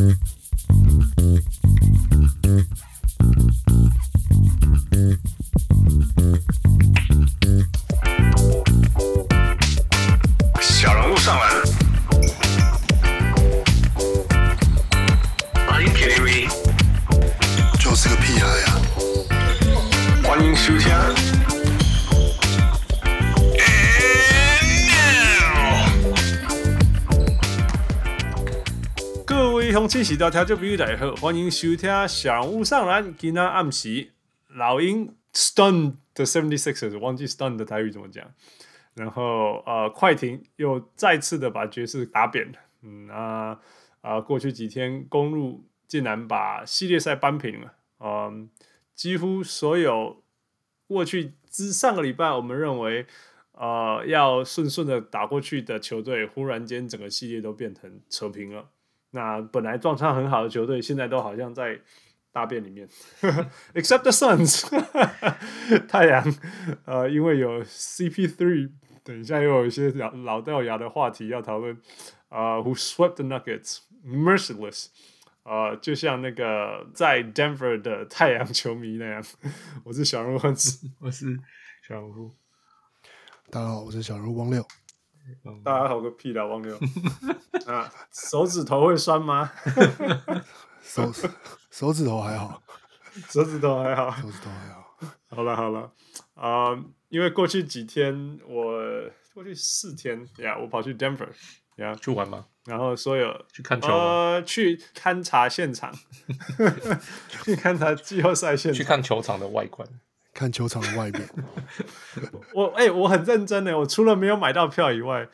Mm-hmm. 到调酒比喻大家好，欢迎收听小人物上篮。今天暗时，老鹰 stunned the 76ers，忘记 stun 的台语怎么讲。然后呃，快艇又再次的把爵士打扁了。嗯啊啊、呃，过去几天公路竟然把系列赛扳平了。嗯、呃，几乎所有过去之上个礼拜我们认为呃要顺顺的打过去的球队，忽然间整个系列都变成扯平了。那本来状态很好的球队，现在都好像在大便里面，except the Suns，太阳呃，因为有 CP3。等一下，又有一些老老掉牙的话题要讨论。啊、uh,，Who swept the Nuggets? Merciless。啊，就像那个在 Denver 的太阳球迷那样。我是小人物汉子，我是小人物。大家好，我是小人物汪六。大家好个屁啦，王六。啊，手指头会酸吗？手手指头还好，手指头还好，手指头还好。好了好了，啊、uh,。因为过去几天，我过去四天呀，yeah, 我跑去 Denver 呀、yeah, 去玩嘛？然后所有去看球呃，去勘察现场，去勘察季后赛现场，去看球场的外观，看球场的外面。我哎、欸，我很认真的，我除了没有买到票以外。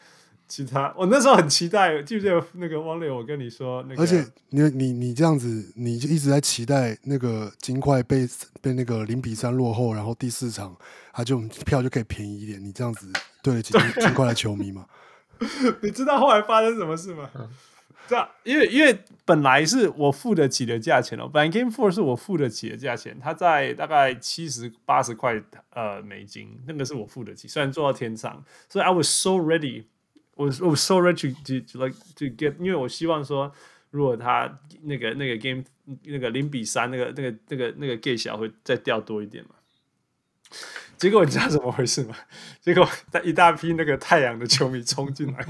其他，我那时候很期待，记不记得那个汪磊？我跟你说，那个，而且你你你这样子，你就一直在期待那个金块被被那个零比三落后，然后第四场他就票就可以便宜一点。你这样子对得起金 金块的球迷吗？你知道后来发生什么事吗？这，因为因为本来是我付得起的价钱哦，本来 Game Four 是我付得起的价钱，它在大概七十八十块呃美金，那个是我付得起，虽然坐到天上，所以 I was so ready。我我 so ready to to like to get，因为我希望说，如果他那个那个 game 那个零比三那个那个那个那个 gate 小会再掉多一点嘛。结果你知道怎么回事吗？结果一大批那个太阳的球迷冲进来，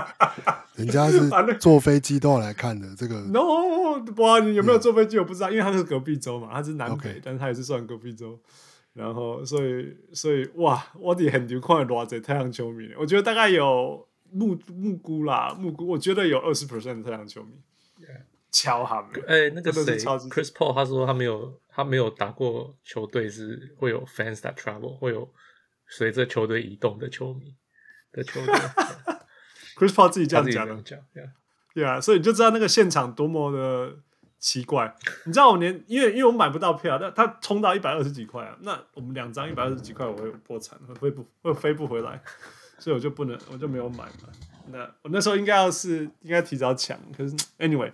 人家是坐飞机都要来看的。这个 no，哇，你有没有坐飞机？我不知道，因为他是隔壁州嘛，他是南北.但是他也是算隔壁州。然后，所以，所以，哇，我的很牛看了多少太阳球迷，我觉得大概有目目估啦，目估，我觉得有二十 percent 的太阳球迷。敲他们，哎，那个谁，Chris Paul，他说他没有，他没有打过球队是会有 fans that travel，会有随着球队移动的球迷的球队。Chris Paul 自己这样讲的，对啊，所以你就知道那个现场多么的。奇怪，你知道我连因为因为我买不到票，但他冲到一百二十几块啊，那我们两张一百二十几块，我会破产，会飞不会飞不回来，所以我就不能，我就没有买嘛。那我那时候应该要是应该提早抢，可是 anyway，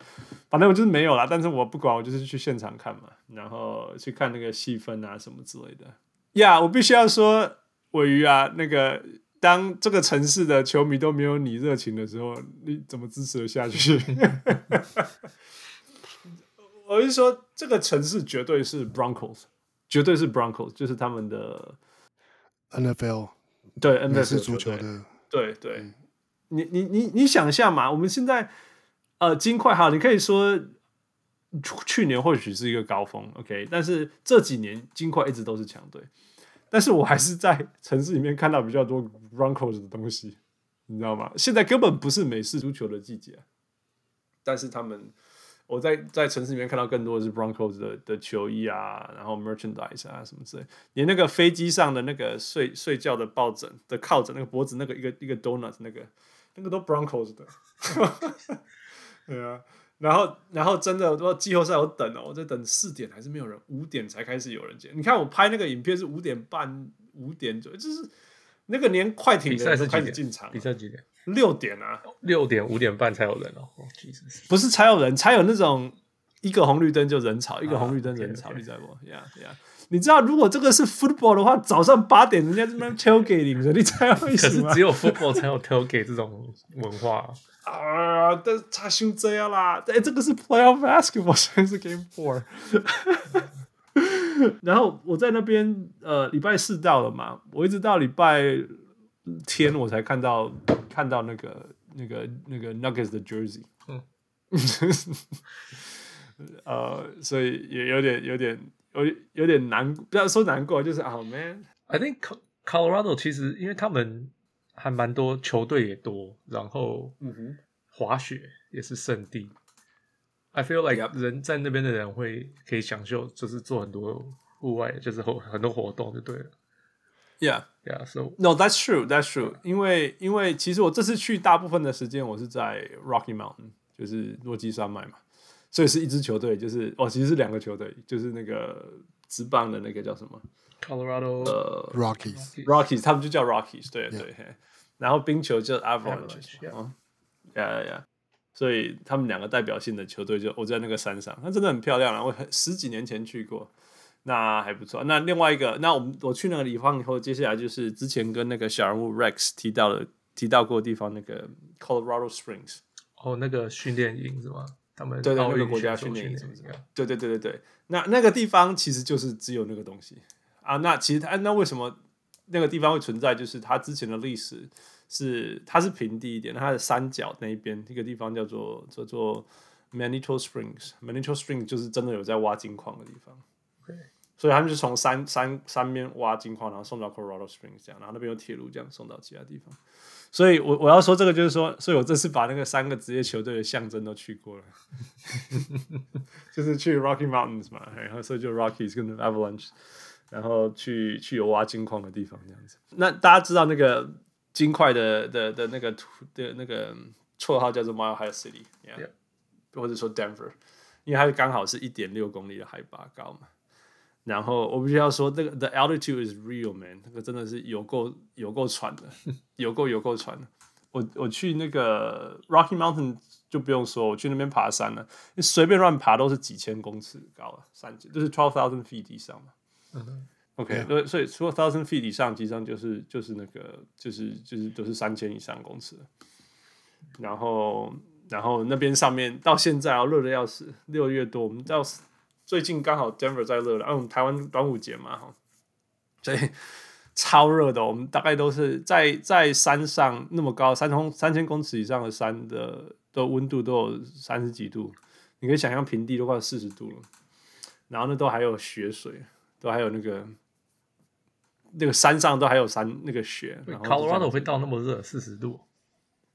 反正我就是没有啦。但是我不管，我就是去现场看嘛，然后去看那个戏份啊什么之类的。呀、yeah，我必须要说，尾鱼啊，那个当这个城市的球迷都没有你热情的时候，你怎么支持得下去？我是说，这个城市绝对是 Broncos，绝对是 Broncos，就是他们的 NFL，对 NFL 是足球的，对对。你你你你想一下嘛，我们现在呃金块哈，你可以说去年或许是一个高峰，OK，但是这几年金块一直都是强队，但是我还是在城市里面看到比较多 Broncos 的东西，你知道吗？现在根本不是美式足球的季节，但是他们。我在在城市里面看到更多的是 Broncos 的的球衣啊，然后 merchandise 啊什么之类，连那个飞机上的那个睡睡觉的抱枕的靠枕，那个脖子那个一个一个 donut 那个那个都 Broncos 的，对啊，然后然后真的我说季后赛我等哦，我在等四点还是没有人，五点才开始有人接。你看我拍那个影片是五点半五点左右，就是那个连快艇的都开始进场，比赛几点？六点啊，六点五点半才有人哦。Oh, 不是才有人，才有那种一个红绿灯就人潮，一个红绿灯人潮.你知道不？Yeah, yeah. 你知道如果这个是 football 的话，早上八点人家这边 tailgating 的，你猜为什么？可是只有 football 才有 tailgate 这种文化啊！但是他兄这样啦，哎，这个是 playoff basketball，现在是 game four。然后我在那边，呃，礼拜四到了嘛，我一直到礼拜天我才看到看到那个那个那个 Nuggets 的 jersey。嗯，呃，所以也有点有点有有点难，不要说难过，就是啊、oh, man，I think Colorado 其实因为他们还蛮多球队也多，然后嗯哼，滑雪也是圣地。I feel like 人在那边的人会可以享受，就是做很多户外，就是很很多活动就对了。Yeah, yeah. So no, that's true, that's true. 因为因为其实我这次去大部分的时间我是在 Rocky Mountain，就是落基山脉嘛，所以是一支球队，就是哦，其实是两个球队，就是那个职棒的那个叫什么？Colorado 呃、uh, Rockies, Rockies，他们就叫 Rockies，对 yeah. 对。然后冰球叫 Avalanche，嗯，Yeah, yeah. 所以他们两个代表性的球队就我在那个山上，那真的很漂亮啊！我十几年前去过，那还不错。那另外一个，那我们我去那个地方以后，接下来就是之前跟那个小人物 Rex 提到的提到过的地方，那个 Colorado Springs。哦，那个训练营是吗？他们对对，那个国家训练营是不是？对对对对对。那那个地方其实就是只有那个东西啊。那其实它那为什么那个地方会存在？就是它之前的历史。是，它是平地一点，它的山脚那一边，一个地方叫做叫做 Manitou Springs。Manitou Springs 就是真的有在挖金矿的地方。所以他们就从山山山边挖金矿，然后送到 Colorado Springs 这样，然后那边有铁路这样送到其他地方。所以我我要说这个就是说，所以我这次把那个三个职业球队的象征都去过了，就是去 Rocky Mountains 嘛，然后所以就 Rockies 跟 Avalanche，然后去去有挖金矿的地方这样子。那大家知道那个。金块的的的那个图的那个绰号叫做 Mile High City，yeah, yeah. 或者说 Denver，因为它刚好是一点六公里的海拔高嘛。然后我必须要说，这个 the altitude is real man，那个真的是有够有够喘的，有够有够喘的。我我去那个 Rocky Mountain 就不用说，我去那边爬山了，你随便乱爬都是几千公尺高了，山就是 twelve thousand feet 以上嘛。OK，所以，所以除了 thousand feet 以上，实际上就是就是那个就是就是都是三千以上公尺。然后然后那边上面到现在啊热的要死，六月多，我们到最近刚好 Denver 在热了，啊，我们台湾端午节嘛哈，所以超热的。我们大概都是在在山上那么高，三通三千公尺以上的山的的温度都有三十几度，你可以想象平地都快四十度了。然后呢，都还有雪水，都还有那个。那个山上都还有山那个雪，Colorado 会到那么热，四十度，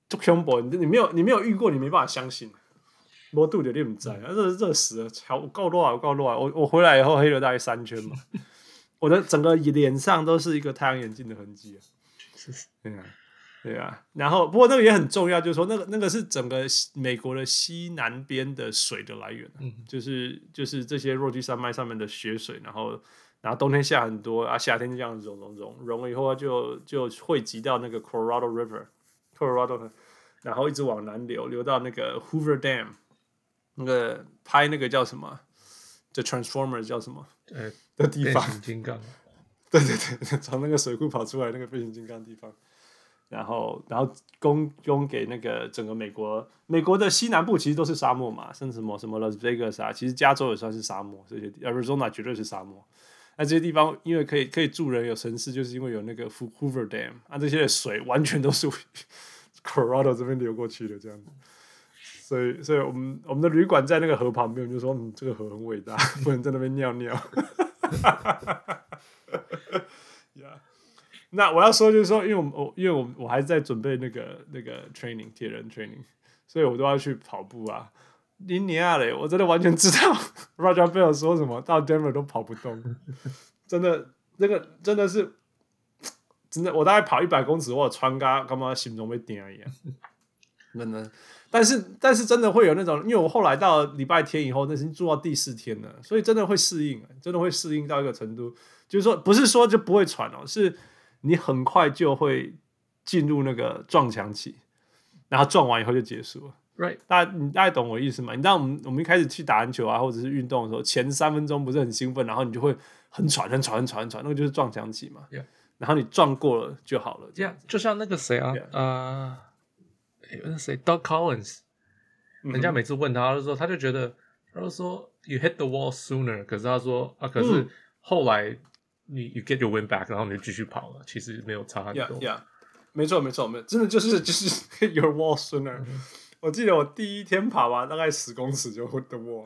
就恐怖！你你没有你没有遇过，你没办法相信。我度的你不在，热热死了，超够热啊，够热啊！我我回来以后黑了大概三圈嘛，我的整个脸上都是一个太阳眼镜的痕迹啊。对啊，对啊。然后不过那个也很重要，就是说那个那个是整个美国的西南边的水的来源，嗯、就是就是这些落基山脉上面的雪水，然后。然后冬天下很多啊，夏天就这样融融融融了以后就就汇集到那个 Colorado River，Colorado，然后一直往南流，流到那个 Hoover Dam，那个拍那个叫什么，The Transformers 叫什么？呃，的地方。变形金刚。对对对，从那个水库跑出来那个变形金刚地方，然后然后供供给那个整个美国，美国的西南部其实都是沙漠嘛，甚至什么什么 Las Vegas 啊，其实加州也算是沙漠，这些 Arizona 绝对是沙漠。那这些地方因为可以可以住人有城市，就是因为有那个 Hoover Dam，啊，这些水完全都是 Colorado 这边流过去的这样子，所以所以我们我们的旅馆在那个河旁边，我就说嗯，这个河很伟大，不能在那边尿尿。yeah. 那我要说就是说，因为我我因为我我还在准备那个那个 training 铁人 training，所以我都要去跑步啊。尼尼亚嘞，我真的完全知道 Roger Bell 说什么，到 Denver 都跑不动，真的，那个真的是，真的，我大概跑一百公尺，我穿嘎干嘛心中被点一样，真的。但是，但是真的会有那种，因为我后来到礼拜天以后，那已经住到第四天了，所以真的会适应，真的会适应到一个程度，就是说，不是说就不会喘哦，是你很快就会进入那个撞墙期，然后撞完以后就结束了。Right，大家你大概懂我意思吗？你知道我们我们一开始去打篮球啊，或者是运动的时候，前三分钟不是很兴奋，然后你就会很喘、很喘、很喘、很喘，那个就是撞墙期嘛。Yeah. 然后你撞过了就好了。这样 Yeah, 就像那个谁啊，呃 Yeah.、uh,，那谁，Doug Collins，、嗯、人家每次问他的时候，他就觉得，他就说 You hit the wall sooner，可是他说啊，可是后来你、嗯、you get your win back，然后你就继续跑了，其实没有差很多。Yeah, yeah. 没错，没错，真的就是就是 hit your wall sooner、嗯。我记得我第一天跑完大概十公尺就 hit the wall，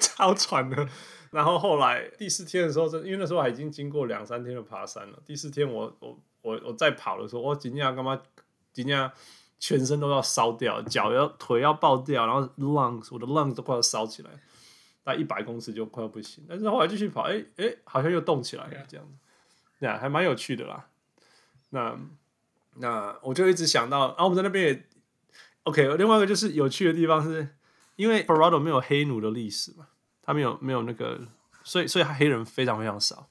超喘的。然后后来第四天的时候，因为那时候还已经经过两三天的爬山了。第四天我我我我在跑的时候，我今天干嘛？今天全身都要烧掉，脚要腿要爆掉，然后 lungs 我的 lungs 都快要烧起来，大概一百公尺就快要不行。但是后来继续跑，哎哎，好像又动起来了，这样子，对啊，还蛮有趣的啦。那那我就一直想到，然后我们在那边也 OK。另外一个就是有趣的地方是，因为 Colorado 没有黑奴的历史嘛。他没有没有那个，所以所以他黑人非常非常少，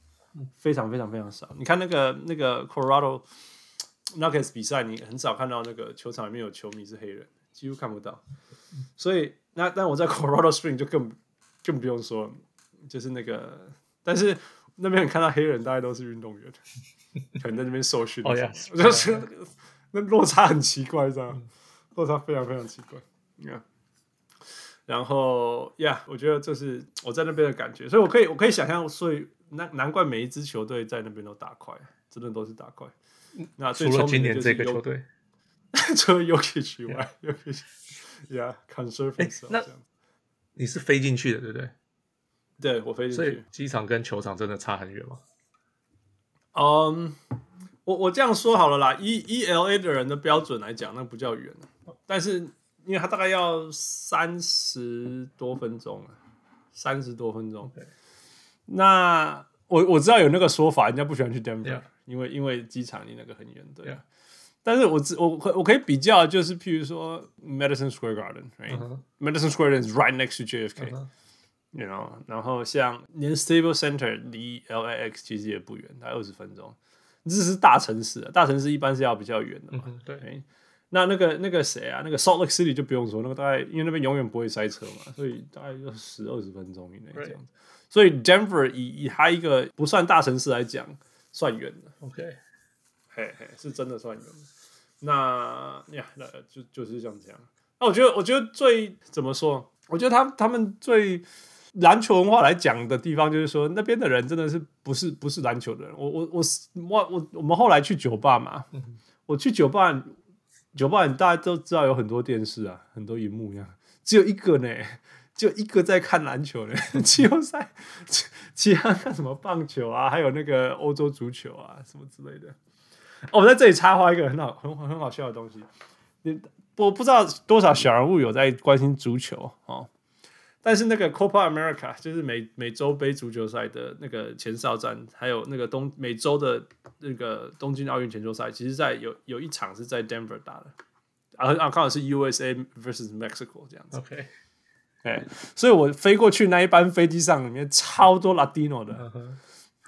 非常非常非常少。你看那个那个 Colorado Nuggets 比赛，你很少看到那个球场里面有球迷是黑人，几乎看不到。所以那但我在 Colorado Spring 就更更不用说，就是那个，但是那边你看到黑人，大概都是运动员，可能在那边受训。哦呀，我就觉得那落差很奇怪，这样落差非常非常奇怪。你看。然后呀，yeah, 我觉得这是我在那边的感觉，所以我可以我可以想象，所以难难怪每一支球队在那边都打快，真的都是打快。那除了今年这个球队，除了 Jokic 以外，Jokic，Yeah，conservative。那你是飞进去的，对不对？对，我飞进去。所以机场跟球场真的差很远吗？嗯，um, 我我这样说好了啦，以 E L A 的人的标准来讲，那不叫远，但是。因为他大概要三十多分钟啊，三十多分钟。那我我知道有那个说法，人家不喜欢去 Denver，Yeah. 因为因为机场离那个很远，对。Yeah. 但是我只我我可以比较，就是譬如说 Madison Square Uh huh. Madison Square Garden is right next to JFK，you、uh huh. know。然后像连 Staples Center 离 LAX 其实也不远，大概二十分钟。这是大城市啊，大城市一般是要比较远的嘛，uh. 对。Right? 那那个那个谁啊？那个 Salt Lake City 就不用说，那个大概因为那边永远不会塞车嘛，所以大概就十二十分钟以内这样子。所以 Denver 以以它一个不算大城市来讲，算远的。OK，嘿嘿，是真的算远的。那呀，那就就是像这样。那我觉得，我觉得最怎么说？我觉得他他们最篮球文化来讲的地方，就是说那边的人真的是不是不是篮球的人。我我我我我我们后来去酒吧嘛，我去酒吧。酒吧，你大家都知道有很多电视啊，很多荧幕一样，只有一个呢，只有一个在看篮球呢，季后赛，其他看什么棒球啊，还有那个欧洲足球啊，什么之类的。哦，我在这里插话一个很好、很很好笑的东西，你我不知道多少小人物有在关心足球哦。但是那个 Copa America 就是美美洲杯足球赛的那个前哨战，还有那个东美洲的那个东京奥运前哨赛，其实在有有一场是在 Denver 打的，啊啊，刚好是 USA versus Mexico 这样子。OK，哎，所以我飞过去那一班飞机上里面超多 Latino 的，uh.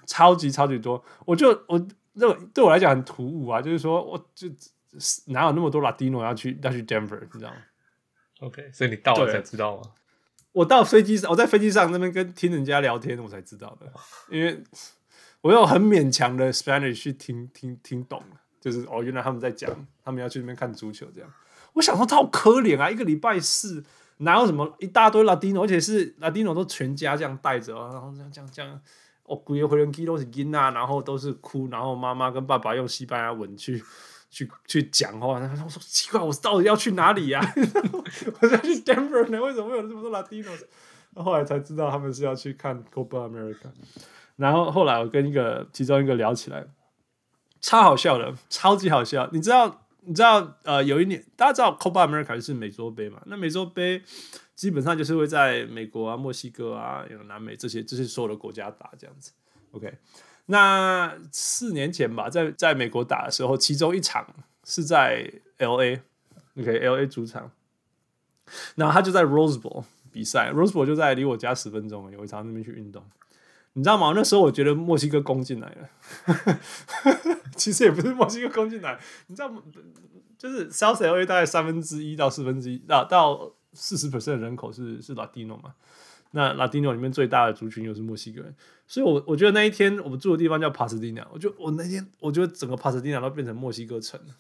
超级超级多。我就我那对我来讲很突兀啊，就是说我就哪有那么多 Latino 要去要去 Denver，你知道吗？OK，所以你到了才知道吗？我到飞机上，我在飞机上那边跟听人家聊天，我才知道的。因为我用很勉强的 Spanish 去听听听懂，就是哦，原来他们在讲，他们要去那边看足球这样。我想说他好可怜啊，一个礼拜四哪有什么一大堆 Latino，而且是 Latino 都全家这样带着，然后这样这样这样，哦，规个回人机都是囡啊，然后都是哭，然后妈妈跟爸爸用西班牙文去。去去讲话，然后我说奇怪，我到底要去哪里呀、啊？我要去 Denver 呢？为什么会有这么多 Latinos？后来才知道他们是要去看 Copa America。然后后来我跟一个其中一个聊起来，超好笑的，超级好笑。你知道你知道呃，有一年大家知道 Copa America 是美洲杯嘛？那美洲杯基本上就是会在美国啊、墨西哥啊、有南美这些这些所有的国家打这样子。OK。那四年前吧，在在美国打的时候，其中一场是在 L A，OK，L A 主场，然后他就在 Rose Bowl 比赛，Rose Bowl 就在离我家十分钟，有一场那边去运动，你知道吗？那时候我觉得墨西哥攻进来了，其实也不是墨西哥攻进来，你知道吗？就是 South LA 大概三分之一到四分之一，到到四十 percent 人口是是 Latino 嘛？那 Latino 里面最大的族群又是墨西哥人，所以我我觉得那一天我们住的地方叫 Pasadena，我就我那天我觉得整个 Pasadena 都变成墨西哥城了。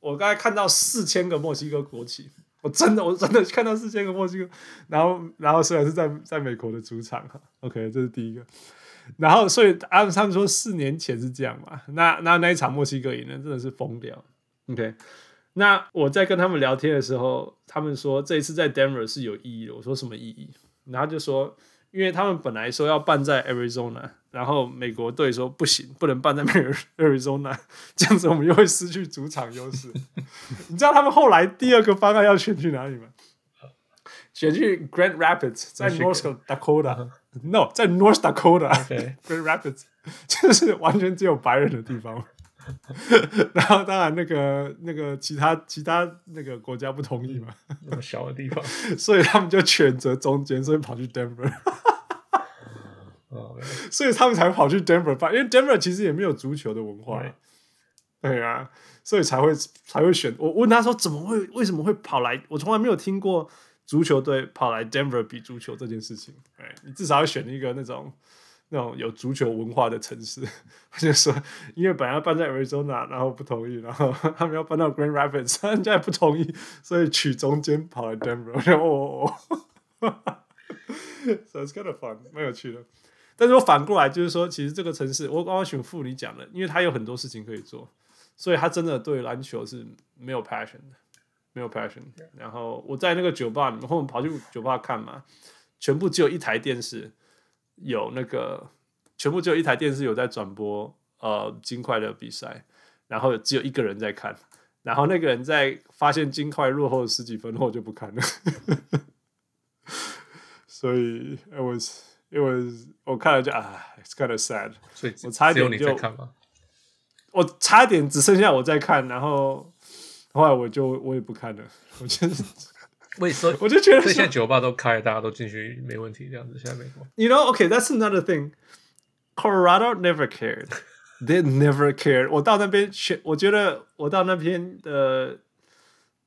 我刚才看到四千个墨西哥国旗，我真的我真的看到四千个墨西哥，然后然后虽然是在在美国的主场哈，OK 这是第一个，然后所以他们他们说四年前是这样嘛，那那那一场墨西哥赢了真的是疯掉，OK。那我在跟他们聊天的时候，他们说这一次在 Denver 是有意义的。我说什么意义？然后就说，因为他们本来说要办在 Arizona，然后美国队说不行，不能办在 Arizona，这样子我们又会失去主场优势。你知道他们后来第二个方案要选去哪里吗？选去 Grand Rapids，在 North Dakota。No，在 North Dakota。Grand Rapids 就是完全只有白人的地方。然后当然那个那个其他其他那个国家不同意嘛，那么小的地方，所以他们就选择中间，所以跑去 Denver。所以他们才跑去 Denver 办，因为 Denver 其实也没有足球的文化。对啊，所以才会才会选。我问他说怎么会为什么会跑来？我从来没有听过足球队跑来 Denver 比足球这件事情。哎，你至少要选一个那种。那种有足球文化的城市，他就说因为本来要搬在 Arizona，然后不同意，然后 他们要搬到 Grand Rapids，人家也不同意，所以取中间跑来 Denver，哦，so it's kind of fun，蛮有趣的。但是我反过来就是说，其实这个城市，我刚刚选副理讲了，因为他有很多事情可以做，所以他真的对篮球是没有 passion 的，没有 passion。然后我在那个酒吧里面，后面跑去酒吧看嘛，全部只有一台电视。有那个，全部只有一台电视有在转播呃金块的比赛，然后只有一个人在看，然后那个人在发现金块落后十几分后就不看了，所以 was it was 我看了就啊，it's kind of sad，所以我差一点就你在看吗？我差一点只剩下我在看，然后后来我就我也不看了，我觉得。为什么？我就觉得现在酒吧都开，大家都进去没问题，这样子。现在美国，You know, okay, that's another thing. Colorado never cared. They never cared. 我到那边选，我觉得我到那边的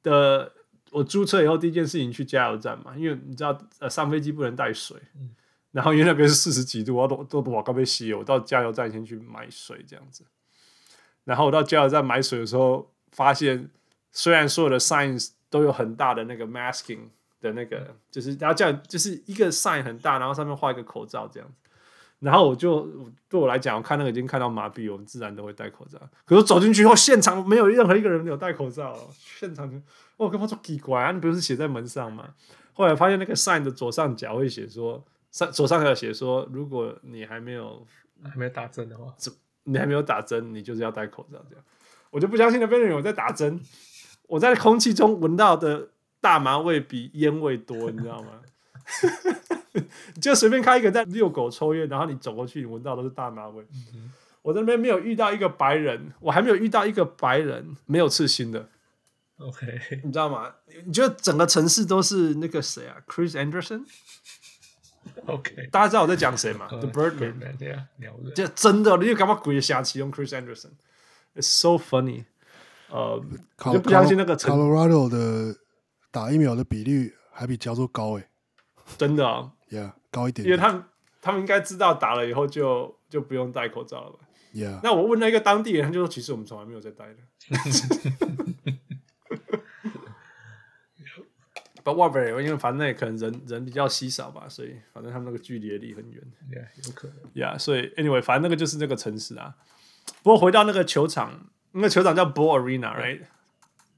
的，我租车以后第一件事情去加油站嘛，因为你知道，呃，上飞机不能带水，嗯、然后因为那边是四十几度，我都都往高边吸，我到加油站先去买水这样子。然后我到加油站买水的时候，发现虽然所有的 signs 都有很大的那个 masking 的那个，就是然后这样就是一个 sign 很大，然后上面画一个口罩这样子。然后我就对我来讲，我看那个已经看到麻痹，我们自然都会戴口罩。可是走进去后，现场没有任何一个人有戴口罩。现场就我跟他说奇怪啊，你不是写在门上吗？后来发现那个 sign 的左上角会写说，上左上角写说，如果你还没有还没有打针的话，你还没有打针，你就是要戴口罩这样。我就不相信那边人有在打针。我在空气中闻到的大麻味比烟味多，你知道吗？就随便开一个在遛狗抽烟，然后你走过去，你闻到都是大麻味。我这边没有遇到一个白人，我还没有遇到一个白人没有刺青的。OK，你知道吗？你觉得整个城市都是那个谁啊？Chris Anderson？OK，大家知道我在讲谁吗？The Birdman，对啊，这真的，你就干嘛鬼瞎起用 Chris Anderson？It's so funny。呃，就不相信那个 Colorado 的打疫苗的比率还比加州高哎，真的啊，Yeah，高一点，因为他们他们应该知道打了以后就就不用戴口罩了吧？Yeah，那我问了一个当地人，他就说其实我们从来没有在戴的。But whatever，因为反正也可能人人比较稀少吧，所以反正他们那个距离也离很远，Yeah，有可能，Yeah，所以 Anyway，反正那个就是那个城市啊。不过回到那个球场。那个球场叫 Ball Arena，right？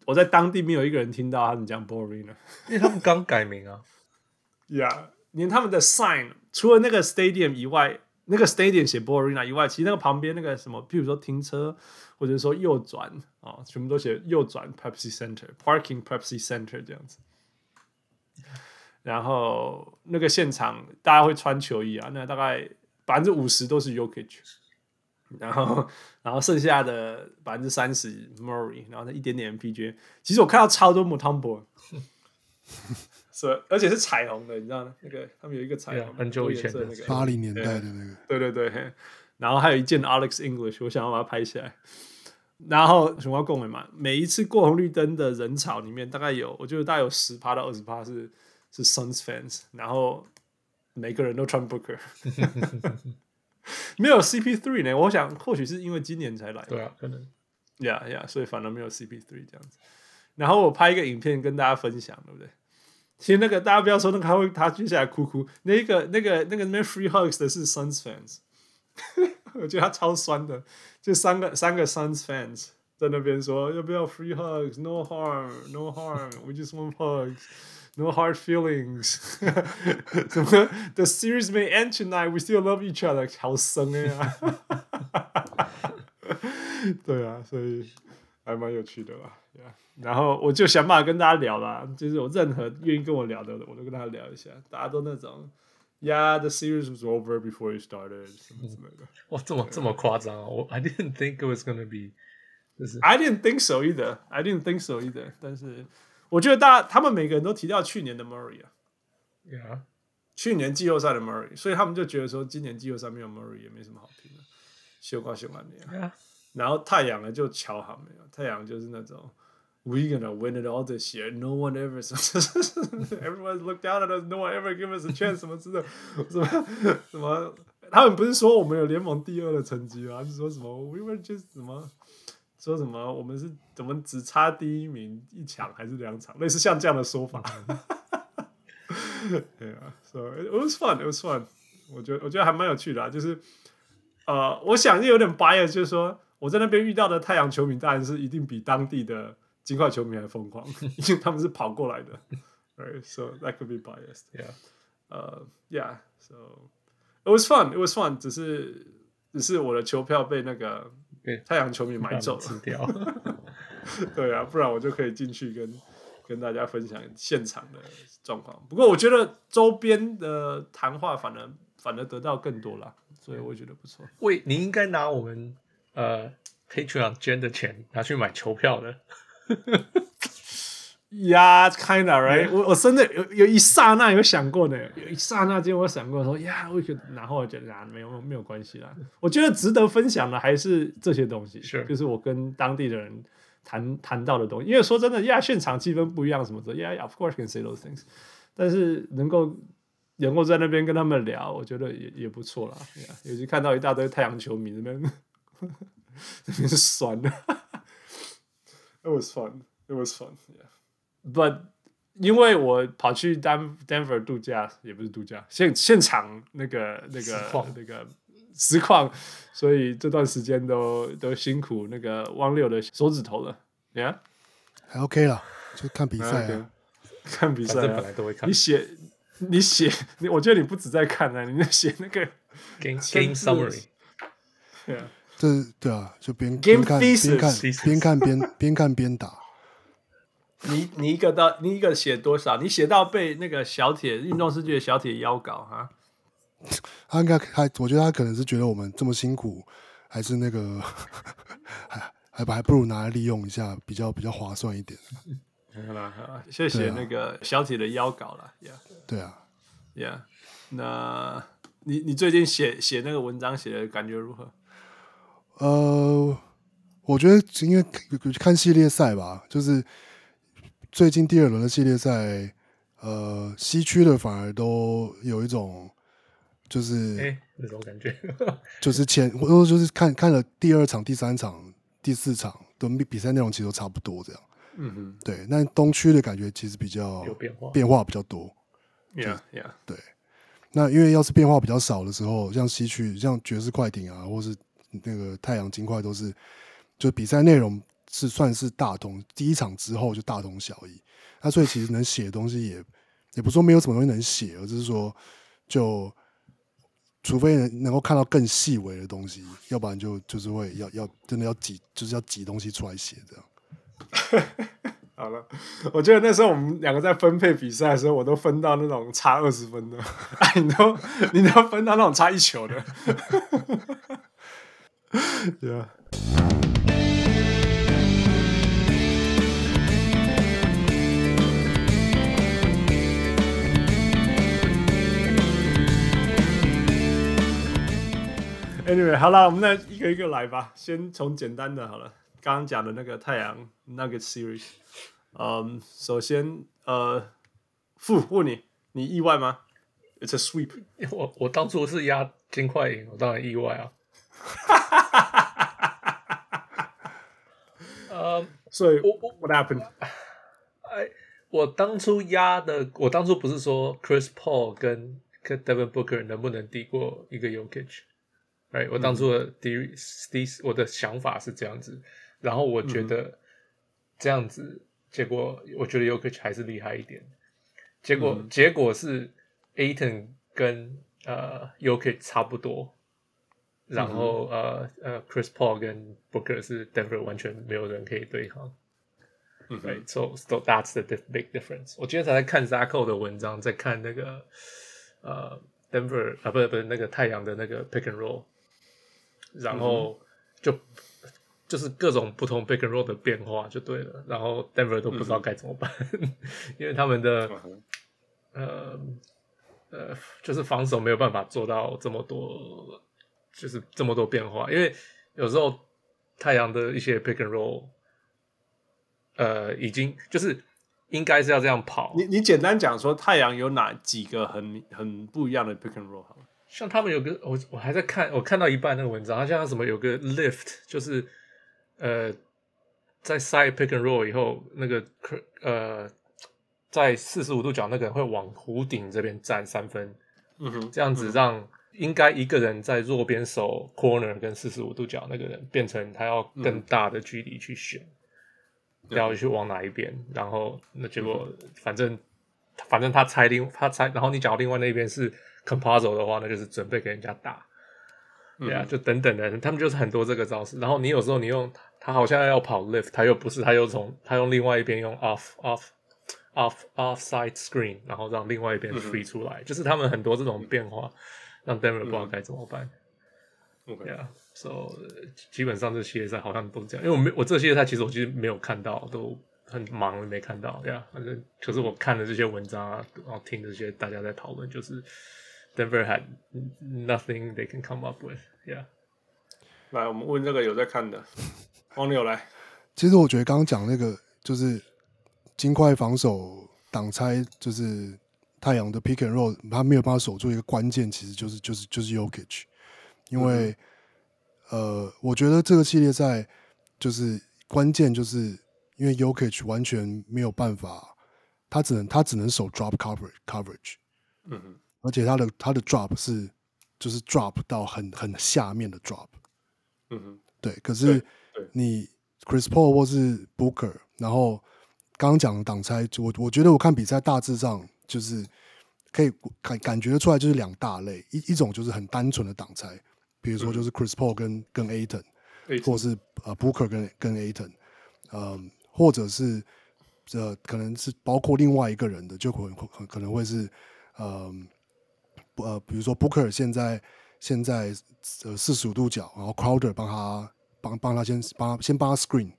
我在当地没有一个人听到他们讲 Ball Arena，因为他们刚改名啊。Yeah，连他们的 sign 除了那个 stadium 以外，那个 stadium 写 Ball Arena 以外，其实那个旁边那个什么，譬如说停车或者说右转啊、哦，全部都写右转 Pepsi Center，Parking Pepsi Center 这样子。然后那个现场大家会穿球衣啊，那大概百分之五十都是 y o k i c。然后，然后剩下的百分之三十 Murray，然后那一点点 MPJ。其实我看到超多 Mutombo，所以而且是彩虹的，你知道吗？那个他们有一个彩虹 Yeah，很久以前的那个八零年代的那个，对对对，然后还有一件 Alex English，我想要把它拍起来。然后熊猫共鸣嘛，每一次过红绿灯的人潮里面，大概有我觉得大概有十趴到二十趴是是 Suns fans，然后每个人都穿 Booker，没有 CP3 呢。我想或许是因为今年才来，对啊，可能，Yeah Yeah，所以反而没有 CP3 这样子。然后我拍一个影片跟大家分享，对不对？其实那个大家不要说那个他会他接下来哭哭，那个那个那个那边 Free Hugs 的是 Suns fans。我觉得他超酸的，就三个三个 Suns fans 在那边说要不要 free hugs，no harm，no harm，we just want hugs，no hard feelings，什么 the series may end tonight，we still love each other，好生哎呀，对啊，所以还蛮有趣的吧，yeah. 然后我就想办法跟大家聊啦，就是有任何愿意跟我聊的，我都跟大家聊一下，大家都那种。Yeah, the series was over before it started. 什么之类的。哇，这么这么夸张啊！我 I didn't think it was gonna be，就是 I didn't think so either. I didn't think so either. 但是 我觉得大家他们每个人都提到去年的 Murray 啊，Yeah，去年季后赛的 Murray，所以他们就觉得说今年季后赛没有 Murray 也没什么好听的，秀瓜秀完的呀。然后太阳呢就瞧好没有，太阳就是那种。We gonna win it all this year. No one ever, everyone looked down at us. No one ever give us a chance. 什么之类，什么什么？他们不是说我们有联盟第二的成绩吗？是说什么？We were just 什么？说什么？我们是怎么只差第一名一场还是两场？类似像这样的说法。对啊，So it was fun. It was fun. 我觉得我觉得还蛮有趣的啊。就是呃，我想是有点 bias，就是说我在那边遇到的太阳球迷，当然是一定比当地的。金块球迷还疯狂，因为他们是跑过来的，right? So that could be biased. Yeah. 呃、uh,，Yeah. So it was fun. It was fun. 只是只是我的球票被那个太阳球迷买走了，吃掉。对啊，不然我就可以进去跟跟大家分享现场的状况。不过我觉得周边的谈话反而反而得到更多了，所以我觉得不错。喂，你应该拿我们呃 Patreon 捐的钱拿去买球票的。呀、yeah,，kind of right，我我真的有有一刹那有想过呢，有一刹那间我想过说，呀，我可然后我觉得啊，没有没有关系啦。我觉得值得分享的还是这些东西，是就是我跟当地的人谈谈到的东西。因为说真的，呀，现场气氛不一样什么的，呀、yeah,，of course can say those things，但是能够能够在那边跟他们聊，我觉得也也不错啦。Yeah, 尤其看到一大堆太阳球迷那边 那边是酸的。It was fun. It was fun. Yeah. But 因为我跑去丹 Denver 度假，也不是度假，现现场那个那个那个实况，所以这段时间都都辛苦那个汪六的手指头了。Yeah，还 OK 了，就看比赛啊，okay. 看比赛啊。本来都会看。你写，你写，你我觉得你不止在看啊，你在写那个 game game summary。对啊。这对啊，就边边看边看边看边边看边打。你你一个到你一个写多少？你写到被那个小铁运动世界的小铁邀稿哈？他应该还，我觉得他可能是觉得我们这么辛苦，还是那个 还还还不如拿来利用一下，比较比较划算一点。好了好了，谢谢那个小铁的邀稿了呀。对啊，Yeah。那你你最近写写那个文章写的感觉如何？呃，我觉得因为看系列赛吧，就是最近第二轮的系列赛，呃，西区的反而都有一种就是哎那种感觉，就是前或者就是看看了第二场、第三场、第四场的比赛内容，其实都差不多这样。嗯哼，对。那东区的感觉其实比较有变化，变化比较多。Yeah, yeah。对。那因为要是变化比较少的时候，像西区，像爵士快艇啊，或是那个太阳金块都是，就比赛内容是算是大同，第一场之后就大同小异。那所以其实能写的东西也也不说没有什么东西能写，而是说就除非能能够看到更细微的东西，要不然就就是会要要真的要挤，就是要挤东西出来写这样。好了，我觉得那时候我们两个在分配比赛的时候，我都分到那种差二十分的，你都你都分到那种差一球的。对啊。Anyway，好了，我们那一个一个来吧。先从简单的好了，刚刚讲的那个太阳 Nugget Series。嗯，首先，呃，傅问你，你意外吗？It's a sweep。我我当初是压金块赢，我当然意外啊。呃，所以我我 What happened？哎，我当初压的，我当初不是说 Chris Paul 跟跟 Devin Booker 能不能抵过一个 Jokic？哎，right, 我当初的第一第一，我的想法是这样子，然后我觉得这样子，结果我觉得 y o k i c 还是厉害一点。结果、嗯、结果是 Ayton 跟呃 y o k i c 差不多，然后、嗯、呃呃 Chris Paul 跟 Booker 是 Denver 完全没有人可以对抗。嗯，right，so so that's the big difference。我今天才在看 Zacko 的文章，在看那个呃 Denver 啊，不是不是那个太阳的那个 Pick and Roll。然后就、嗯、就是各种不同 pick and roll 的变化就对了，然后 Denver 都不知道该怎么办，嗯、因为他们的、嗯、呃呃就是防守没有办法做到这么多，就是这么多变化，因为有时候太阳的一些 pick and roll，呃，已经就是应该是要这样跑。你你简单讲说太阳有哪几个很很不一样的 pick and roll 好了。像他们有个我我还在看，我看到一半那个文章，他像什么有个 lift，就是呃在 side pick and roll 以后，那个呃在四十五度角那个人会往弧顶这边站三分，嗯哼，这样子让应该一个人在弱边守 corner 跟四十五度角那个人变成他要更大的距离去选，要、嗯、去往哪一边，然后那结果反正反正他猜另他猜，然后你讲另外那边是。Campazzo 的话，那就是准备给人家打，对啊，就等等的，他们就是很多这个招式。然后你有时候你用他好像要跑 lift，他又不是，他又从他用另外一边用 off off off offside screen，然后让另外一边 free 出来，就是他们很多这种变化，让 Denver 不知道该怎么办。对啊，so 基本上这系列赛好像都是这样，因为我没我这系列赛其实我其实没有看到，都很忙没看到，对啊，反正可是我看的这些文章啊，然后听这些大家在讨论，就是。Denver had nothing they can come up with. Yeah. 来，我们问这个有在看的王牛来。其实我觉得刚刚讲那个就是金块防守挡拆，就是太阳的 pick and roll，他没有办法守住一个关键，其实就是就是就是 Yokich，。因为、嗯、呃，我觉得这个系列赛就是关键，就是因为 Yokich 完全没有办法，他只能他只能守 drop coverage coverage。嗯哼。而且他的他的 drop 是就是 drop 到很很下面的 drop，嗯哼，对。可是你 Chris Paul 或是 Booker，然后刚刚讲的挡拆，我我觉得我看比赛大致上就是可以感感觉出来就是两大类，一一种就是很单纯的挡拆，比如说就是 Chris Paul 跟跟 Ayton，或者是呃 Booker 跟跟 Ayton，嗯，或者是呃可能是包括另外一个人的，就可能可可能会是嗯。呃，比如说 Booker 现在现在呃四十五度角，然后 Crowder 帮他帮帮他先帮他先帮他 screen，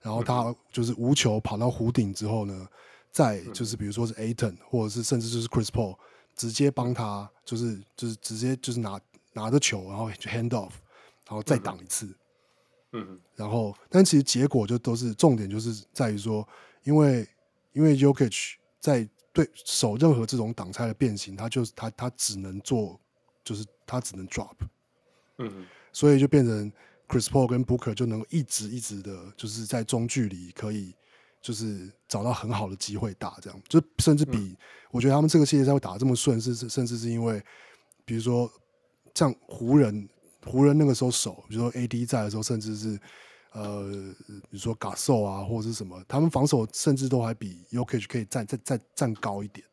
然后他就是无球跑到弧顶之后呢，再就是比如说是 Ayton 或者是甚至就是 Chris Paul 直接帮他就是就是直接就是拿拿着球然后 hand off，然后再挡一次，嗯，然后但其实结果就都是重点就是在于说，因为因为 YOKICH 在。对手任何这种挡拆的变形，他就是他他只能做，就是他只能 drop，嗯哼，所以就变成 Chris Paul 跟 Booker 就能够一直一直的，就是在中距离可以就是找到很好的机会打，这样。就甚至比我觉得他们这个系列赛会打这么顺，是甚至是因为比如说像湖人湖人那个时候守，比如说 AD 在的时候，甚至是。呃，比如说 Gasol 啊，或者是什么，他们防守甚至都还比 Jokic 可以站再再站高一点，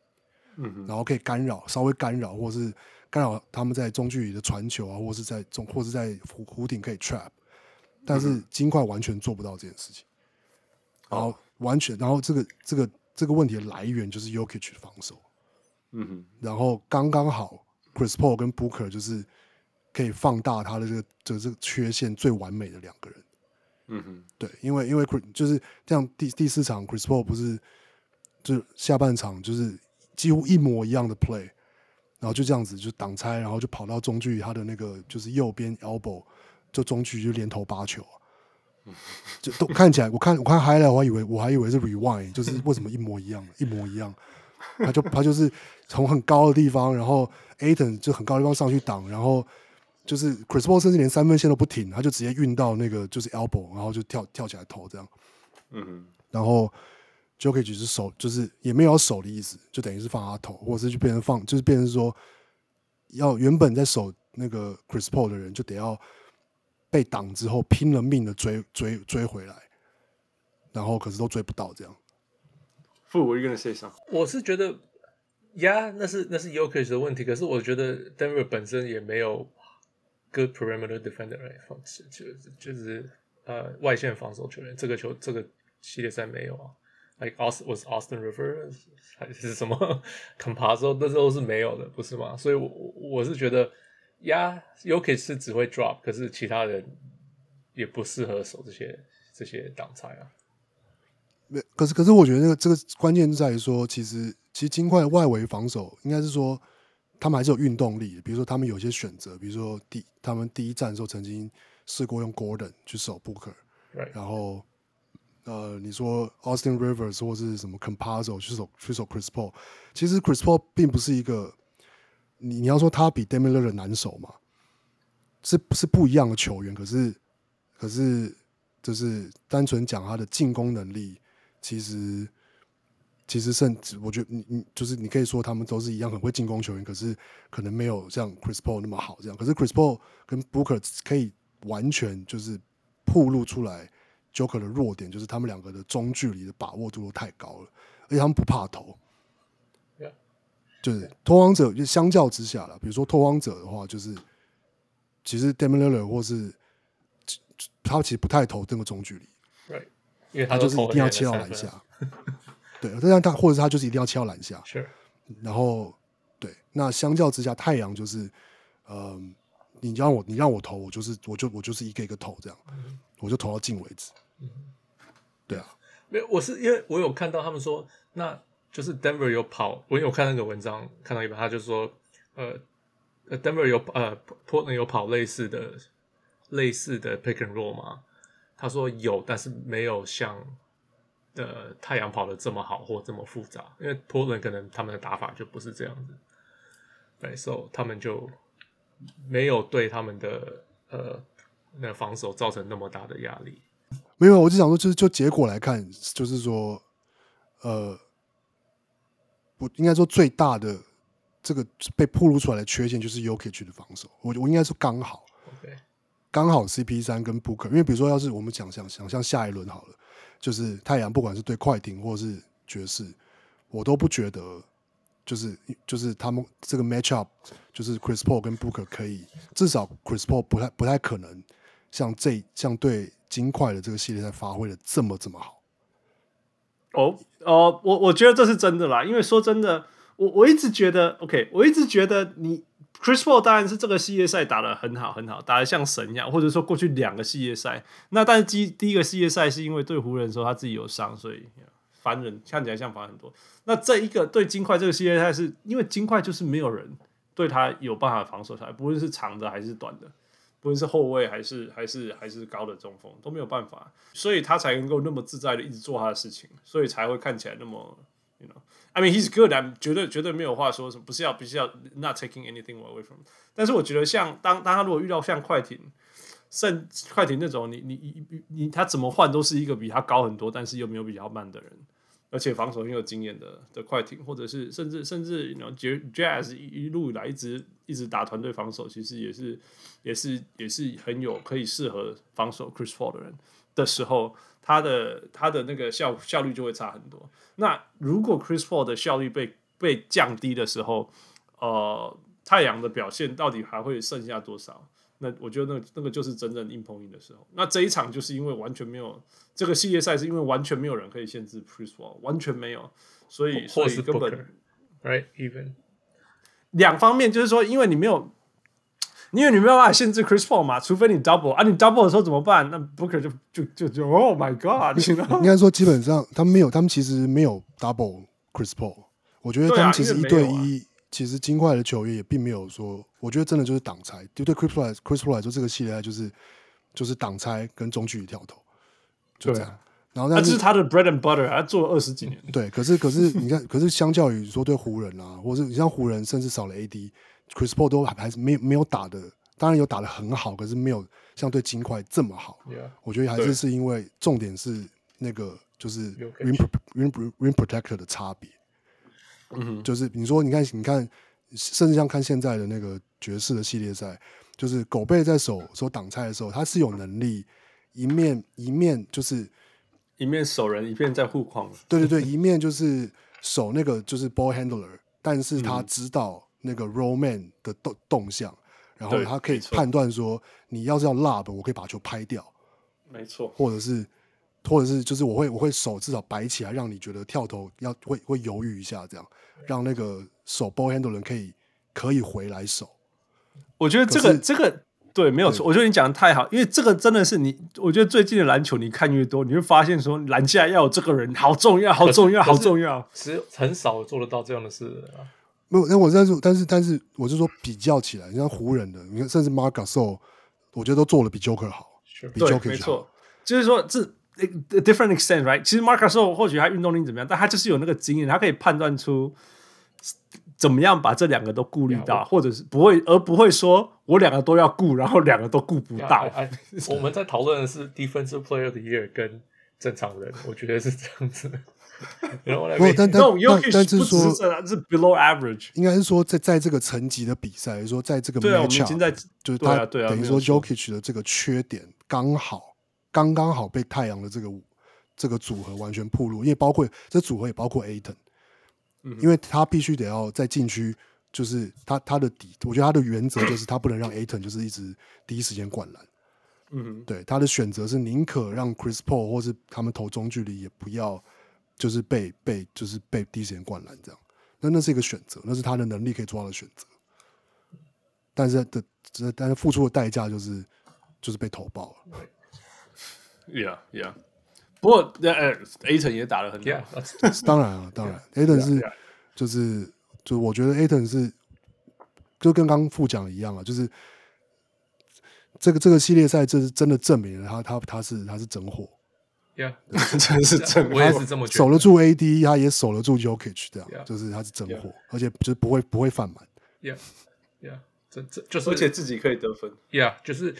嗯，然后可以干扰，稍微干扰，或是干扰他们在中距离的传球啊，或是在中，或是在弧弧顶可以 trap，但是金块完全做不到这件事情，然后完全，然后这个这个这个问题的来源就是 Jokic 的防守，嗯哼，然后刚刚好 Chris Paul 跟 Booker 就是可以放大他的这个这个这个缺陷最完美的两个人。嗯哼，对，因为因为就是这样第第四场 Chris Paul 不是，就下半场就是几乎一模一样的 play，然然后就这样子就挡拆，然后就跑到中距他的那个就是右边 elbow，就中距就连投八球，就都看起来，我看我看 highlight，我还以为我还以为是 rewind，就是为什么一模一样，一模一样，他就他就是从很高的地方，然后 Ayton 就很高的地方上去挡，然后就是 Chris Paul 甚至连三分线都不停，他就直接运到那个就是 elbow，然后就跳跳起来投这样，嗯，然后。就可以只是守，就是也没有要守的意思，就等于是放他投，或者是就变成放，就是变成说，要原本在守那个 Chris Paul 的人，就得要被挡之后拼了命的追追追回来，然后可是都追不到这样。傅，我跟你说啥？我是觉得，呀，那是那是 Jokic 的问题，可是我觉得 Denver 本身也没有 good perimeter defender 来防止，就是就是呃外线防守球员，这个球这个系列赛没有啊。like Austin was Austin Rivers 还是什么 Campazzo 那时候是没有的，不是吗？所以我，我是觉得，呀 y o k i 是只会 drop，可是其他人也不适合守这些这些挡拆啊。没，可是可是我觉得这个这个关键在于说，其实其实金块外围防守应该是说，他们还是有运动力的。比如说，他们有些选择，比如说第他们第一战的时候曾经试过用 Gordon 去守 Booker，Right. 然后。呃，你说 Austin Rivers 或是什么 Campazzo 去守去守 Chris Paul，其实 Chris Paul 并不是一个，你你要说他比 Damian Lillard 难守嘛，是是不一样的球员，可是可是就是单纯讲他的进攻能力，其实其实甚至我觉得你你就是你可以说他们都是一样很会进攻球员，可是可能没有像 Chris Paul 那么好这样，可是 Chris Paul 跟 Booker 可以完全就是暴露出来。Joker 的弱点就是他们两个的中距离的把握度都太高了，而且他们不怕投。Yeah. 就是拓荒者就相较之下了，比如说拓荒者的话，就是其实 Damian Lillard 或是他其实不太投这个中距离，Right. 因为他就是一定要切到篮下。对，这样他或者是他就是一定要切到篮下。Sure. 然后对，那相较之下，太阳就是，嗯、呃，你让我你让我投，我就是我就我就是一个一个投这样，mm hmm. 我就投到进为止。嗯，对啊，没有，我是因为我有看到他们说，那就是 Denver 有跑，我有看那个文章，看到一半，他就说，呃，Denver 有呃 Portland 有跑类似的类似的 pick and roll 吗？他说有，但是没有像的太阳跑的这么好或这么复杂，因为 Portland 可能他们的打法就不是这样子，对，so 他们就没有对他们的呃那防守造成那么大的压力。没有，我就想说，就是就结果来看，就是说，呃，不应该说最大的这个被暴露出来的缺陷就是 Jokic 的防守。我我应该说刚好，Okay. 刚好 CP 三跟 Booker，因为比如说要是我们讲想想象下一轮好了，就是太阳不管是对快艇或是爵士，我都不觉得就是就是他们这个 matchup 就是 Chris Paul 跟 Book 可以，至少 Chris Paul 不太不太可能像这像对。金块的这个系列赛发挥的这么这么好，哦哦，我我觉得这是真的啦，因为说真的，我我一直觉得，OK，我一直觉得你 Chris Paul 当然是这个系列赛打得很好很好，打得像神一样，或者说过去两个系列赛，那但是第第一个系列赛是因为对湖人的时候他自己有伤，所以烦人看起来像烦很多。那这一个对金块这个系列赛是因为金块就是没有人对他有办法防守下来，不论是长的还是短的。不论是后卫还是还是还是高的中锋都没有办法，所以他才能够那么自在的一直做他的事情，所以才会看起来那么，you I mean he's good，I'm 绝对绝对没有话说什么，不是要不是要 not taking anything away from，但是我觉得像当当他如果遇到像快艇，甚快艇那种，你你你你他怎么换都是一个比他高很多，但是又没有比较慢的人。而且防守很有经验的的快艇，或者是甚至甚至，you know，Jazz 一路以来一直一直打团队防守，其实也是也是也是很有可以适合防守 Chris Paul 的人。的时候，他的他的那个效效率就会差很多。那如果 Chris Paul 的效率被被降低的时候，呃，太阳的表现到底还会剩下多少？那我觉得那那个就是真正硬碰硬的时候。那这一场就是因为完全没有这个系列赛，是因为完全没有人可以限制 Chris Paul，完全没有，所以所以根本 right even 两方面就是说，因为你没有，因为你没有办法限制 Chris Paul 嘛，除非你 double 啊，你 double 的时候怎么办？那 Booker 就就就就 Oh my God！应该说基本上他们没有，他们其实没有 double Chris Paul。我觉得他们其实一对一。其实金块的球员也并没有说，我觉得真的就是挡拆。就对 Chris Paul Chris Paul 来说，这个系列赛就是就是挡拆跟中距离跳投，就这样。然后但是，那是他的 bread and butter，他做了二十几年。对，可是可是你看，可是相较于说对湖人啊，或者你像湖人，甚至少了 AD，Chris Paul 都还还是没有没有打的，当然有打的很好，可是没有像对金块这么好。Yeah. 我觉得还是是因为重点是那个就是 rim rim rim protector 的差别。嗯哼，就是你说你看你看，甚至像看现在的那个爵士的系列赛，就是狗贝在守守挡拆的时候，他是有能力一面一面就是。一面守人，一面在护框。对对对，一面就是守那个就是 ball handler，但是他知道那个 roll man 的动动向，然后他可以判断说，你要是要 lob，我可以把球拍掉。没错，或者是，或者是，就是我会我会手至少摆起来，让你觉得跳投要会会犹豫一下，这样让那个手 ball handler 人可以可以回来手。我觉得这个这个。对，没有错。我觉得你讲的太好，因为这个真的是你。我觉得最近的篮球，你看越多，你会发现说篮下要有这个人，好重要，好重要，好重要。其实很少做得到这样的事啊。没有，那我但是但是但是，我是说比较起来，你像湖人的，你看甚至 Marc Gasol，我觉得都做的比 Joker 好，比 Joker 没错。就是说，这 different extent，right？其实 Marc Gasol 或许他运动力怎么样，但他就是有那个经验，他可以判断出。怎么样把这两个都顾虑到，或者是不会，而不会说我两个都要顾，然后两个都顾不到。我们在讨论的是 Defensive Player the Year 跟正常人，我觉得是这样子。然后来，但但但但是说是 Below Average，应该是说在在这个层级的比赛，说在这个 matchup，就是他等于说 Jokic 的这个缺点刚好刚刚好被太阳的这个这个组合完全暴露，因为包括这组合也包括 Ayton。因为他必须得要在禁区，就是他他的底，我觉得他的原则就是他不能让 Ayton 就是一直第一时间灌篮。嗯，对，他的选择是宁可让 Chris Paul 或是他们投中距离，也不要就是被被就是被第一时间灌篮这样。那那是一个选择，那是他的能力可以做到的选择。但是的，但是付出的代价就是就是被投爆了。Yeah, yeah. 不过，呃，Ayton 也打得很好。当然啊，当然，Ayton 是就是就我觉得 Ayton 是就跟刚刚副讲的一样啊，就是这个这个系列赛，这是真的证明了他他他是他是真货。Yeah，真是真，我也是这么觉得。守得住 AD，他也守得住 Jokic，这样就是他是真货，而且就是不会不会犯满。Yeah，Yeah，这这就是而且自己可以得分。Yeah，就是。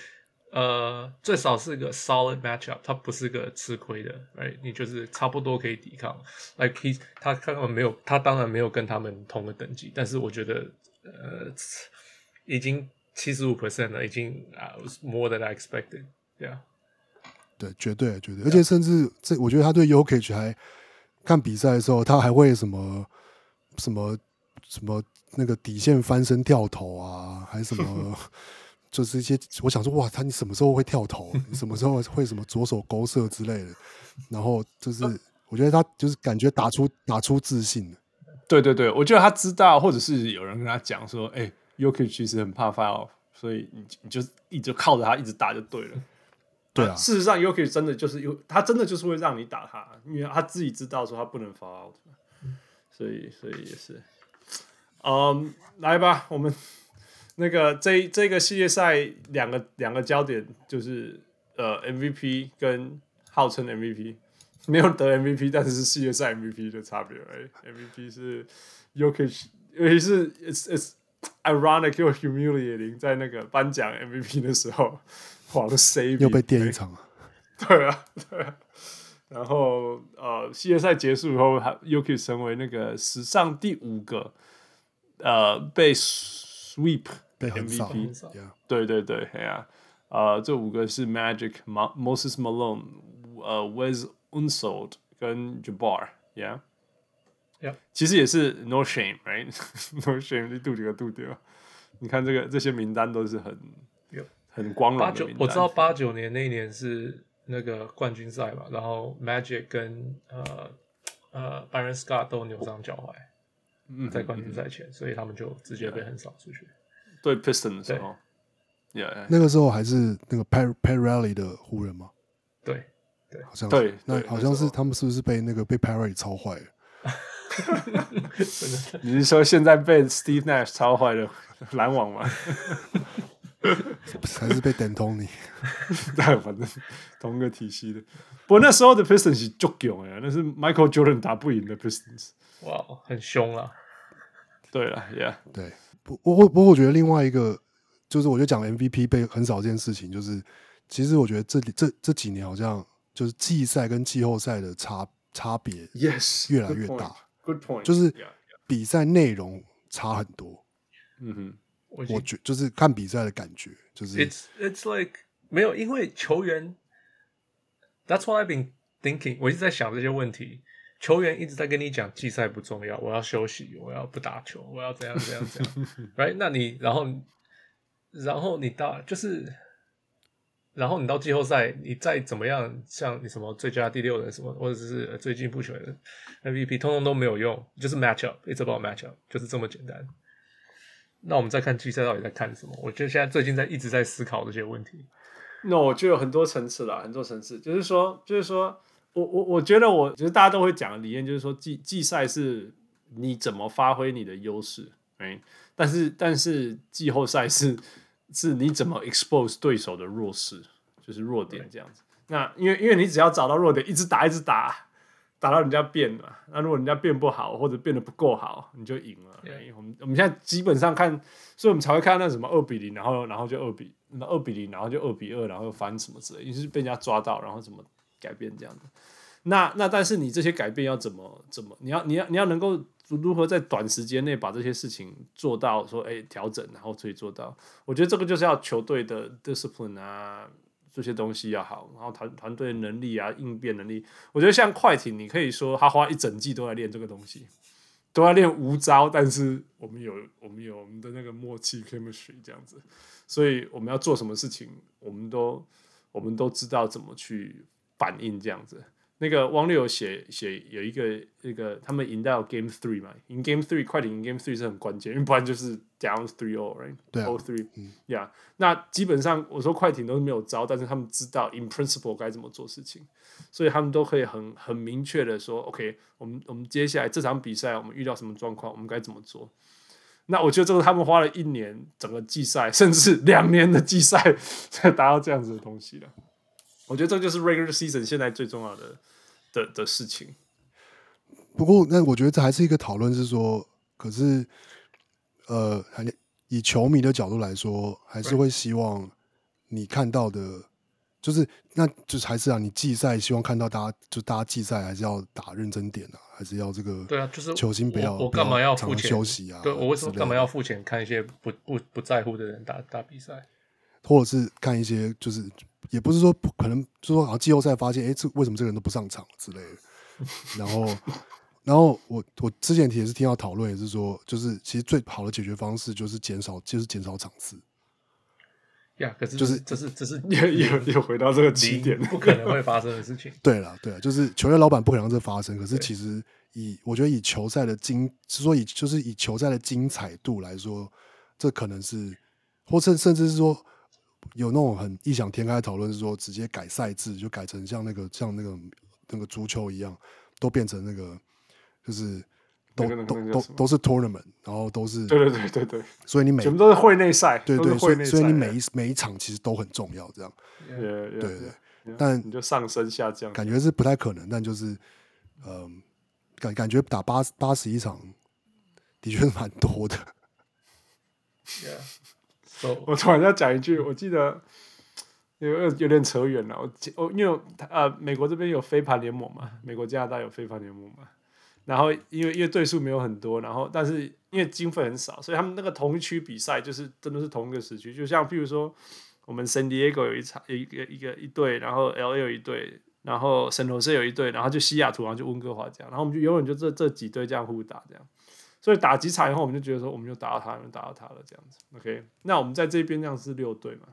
呃，最少是个 solid matchup，他不是个吃亏的，right？你就是差不多可以抵抗。Like he，他根本没有，他当然没有跟他们同个等级，但是我觉得，呃，已经七十五 percent 了，已经啊、uh,，more than I expected，yeah。对，绝对绝对，而且甚至这，我觉得他对 Jokic 还看比赛的时候，他还会什么什么什么那个底线翻身跳投啊，还是什么。就是一些，我想说，哇，他你什么时候会跳投？你什么时候会什么左手勾射之类的？然后就是，我觉得他就是感觉打出打出自信。对对对，我觉得他知道，或者是有人跟他讲说，哎，Jokic 其实很怕 foul，所以你你就一直靠着他一直打就对了。对啊，事实上 y o k i 真的就是有，他真的就是会让你打他，因为他自己知道说他不能 foul，所以所以也是，嗯，来吧，我们。那个这这个系列赛两个两个焦点就是呃 MVP 跟号称 MVP 没有得 MVP，但是是系列赛 MVP 的差别。哎，MVP 是 Jokic，尤其是 it's it's ironic 又 humiliating，在那个颁奖 MVP 的时候，又被电一场了。对啊，对啊。然后呃，系列赛结束以后，Jokic 成为那个史上第五个呃被 sweep。MVP，对对对，哎呀，呃，这五个是 Magic、Moses Malone、呃 Wes Unseld 跟 Jabbar，Yeah，Yeah，其实也是 No Shame，Right？No Shame，你杜几个杜掉？你看这个这些名单都是很很光荣八九。我知道八九年那一年是那个冠军赛嘛，然后 Magic 跟呃呃 Byron Scott 都扭伤脚踝，嗯在冠军赛前，所以他们就直接被横扫出去。对 Piston 的时候，Yeah，那个时候还是那个 Pat Pat Riley 的湖人吗？对对，好像对，那好像是他们是不是被那个被 Pat Riley 超坏了？你是说现在被 Steve Nash 超坏的篮网吗？还是被等通你？对，反正同一个体系的。不过那时候的 Pistons 是足强呀，那是 Michael Jordan 打不赢的 Pistons。哇，很凶啊！对了，Yeah，对。不，我我不过我觉得另外一个就是，我觉得讲 MVP 被很少这件事情，就是其实我觉得这这这几年好像就是季赛跟季后赛的差差别，Yes，越来越大。Good point，就是比赛内容差很多。嗯哼。我觉就是看比赛的感觉，就是。It's it's like 没有，因为球员。That's what I've been thinking。我一直在想这些问题。球员一直在跟你讲季赛不重要，我要休息，我要不打球，我要怎样怎样怎样。Right？那你然后然后你到就是，然后你到季后赛，你再怎么样，像你什么最佳第六人什么，或者是最近不球的 MVP，通通都没有用，就是 match up，it's about match up，就是这么简单。那我们再看季赛到底在看什么？我觉得现在最近在一直在思考这些问题。那我就有很多层次了，很多层次，就是说，就是说我我我觉得我，我觉得大家都会讲的理念，就是说季季赛是你怎么发挥你的优势，哎，但是但是季后赛是是你怎么 expose 对手的弱势，就是弱点这样子。那因为因为你只要找到弱点，一直打一直打。打到人家变了，那如果人家变不好或者变得不够好，你就赢了。我们我们现在基本上看，所以我们才会看那什么二比零，然后然后就二比那二比零，然后就二比二，然后又翻什么之类，因为是被人家抓到，然后怎么改变这样的。那那但是你这些改变要怎么怎么，你要你要你要能够如何在短时间内把这些事情做到，说哎调整，然后可以做到。我觉得这个就是要球队的 discipline 啊。这些东西要好，然后团团队能力啊，应变能力，我觉得像快艇，你可以说他花一整季都在练这个东西，都在练无招，但是我们有我们有我们的那个默契 chemistry 这样子，所以我们要做什么事情，我们都我们都知道怎么去反应这样子。那个汪六有写写有一个那个他们赢到 Game Three 嘛，赢 Game Three 快点赢 Game Three 是很关键，因为不然就是 Down Three All，right？对啊 All Three，嗯，Yeah。那基本上我说快艇都是没有招，但是他们知道 In Principle 该怎么做事情，所以他们都可以很很明确的说，OK，我们我们接下来这场比赛我们遇到什么状况，我们该怎么做。那我觉得这个他们花了一年整个季赛，甚至两年的季赛才达到这样子的东西了。我觉得这就是 regular season 现在最重要的的的事情。不过，那我觉得这还是一个讨论，是说，可是，呃，以球迷的角度来说，还是会希望你看到的，就是，那就是还是啊，你季赛希望看到大家，就大家季赛还是要打认真点啊，还是要这个？对啊，就是球星不要，我干嘛要付钱休息啊？对，我为什么干嘛要付钱看一些不不不在乎的人打打比赛？或者是看一些就是。也不是说不可能，就说好像季后赛发现，哎、欸，这为什么这个人都不上场之类的。然后，然后我我之前也是听到讨论，也是说，就是其实最好的解决方式就是减少，就是减少场次。呀，可是就是这是这是又又又回到这个起点，不可能会发生的事情。对了，对了，就是球队老板不可能让这发生。可是其实以我觉得以球赛的精，是说以就是以球赛的精彩度来说，这可能是，或甚甚至是说。有那种很异想天开的讨论，是说直接改赛制，就改成像那个像那个那个足球一样，都变成那个就是都、那个、都都都是 tournament，然后都是对对对对对，所以你每全部都是会内赛，对对，所以你每一每一场其实都很重要，这样，yeah, 对对对，对 yeah, 但你就上升下降，感觉是不太可能，但就是嗯、呃，感感觉打八八十一场的确是蛮多的。我突然要讲一句，我记得有有点扯远了。我我因为呃，美国这边有飞盘联盟嘛，美国加拿大有飞盘联盟嘛。然后因为因为队数没有很多，然后但是因为经费很少，所以他们那个同一区比赛就是真的是同一个时区。就像譬如说，我们 San Diego 有一场有一个一个一队，然后 LA 有一队，然后 San Jose 有一队，然后就西雅图，然后就温哥华这样，然后我们就永远就这这几队这样互打这样。所以打几场以后，我们就觉得说，我们就打到他，我们打到他了这样子。OK，那我们在这边这样是六队嘛。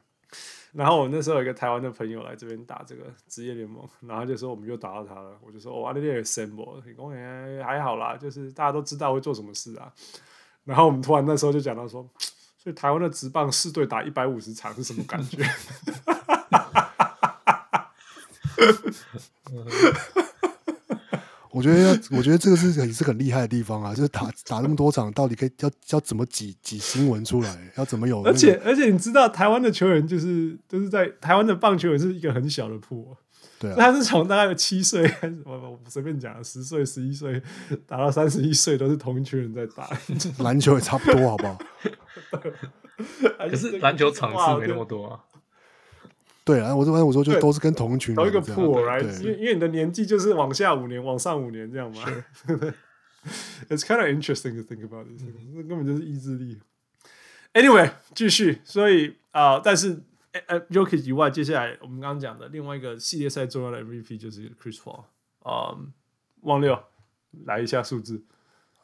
然后我那时候有一个台湾的朋友来这边打这个职业联盟，然后就说我们又打到他了。我就说哇，那边有 symbol，公园还好啦，就是大家都知道会做什么事啊。然后我们突然那时候就讲到说，所以台湾的职棒四队打一百五十场是什么感觉？我觉得要，我觉得这个是也是很厉害的地方啊，就是打打那么多场，到底可以要要怎么挤挤新闻出来，要怎么有、那个？而且而且你知道，台湾的球员就是就是在台湾的棒球也是一个很小的铺，对啊，他是从大概有七岁开始，我我随便讲，十岁、十一岁打到三十一岁，都是同一群人在打。篮球也差不多，好不好？可是篮球场次没那么多啊。对啊，我这边我说就都是跟同一群人同一个 pool，right？因为因为你的年纪就是往下五年，往上五年这样嘛。It's kind of interesting to think about this，这、嗯、根本就是意志力。Anyway，继续，所以啊、呃，但是呃 Jokic 以外，接下来我们刚刚讲的另外一个系列赛重要的 MVP 就是 Chris Paul。啊，忘六来一下数字。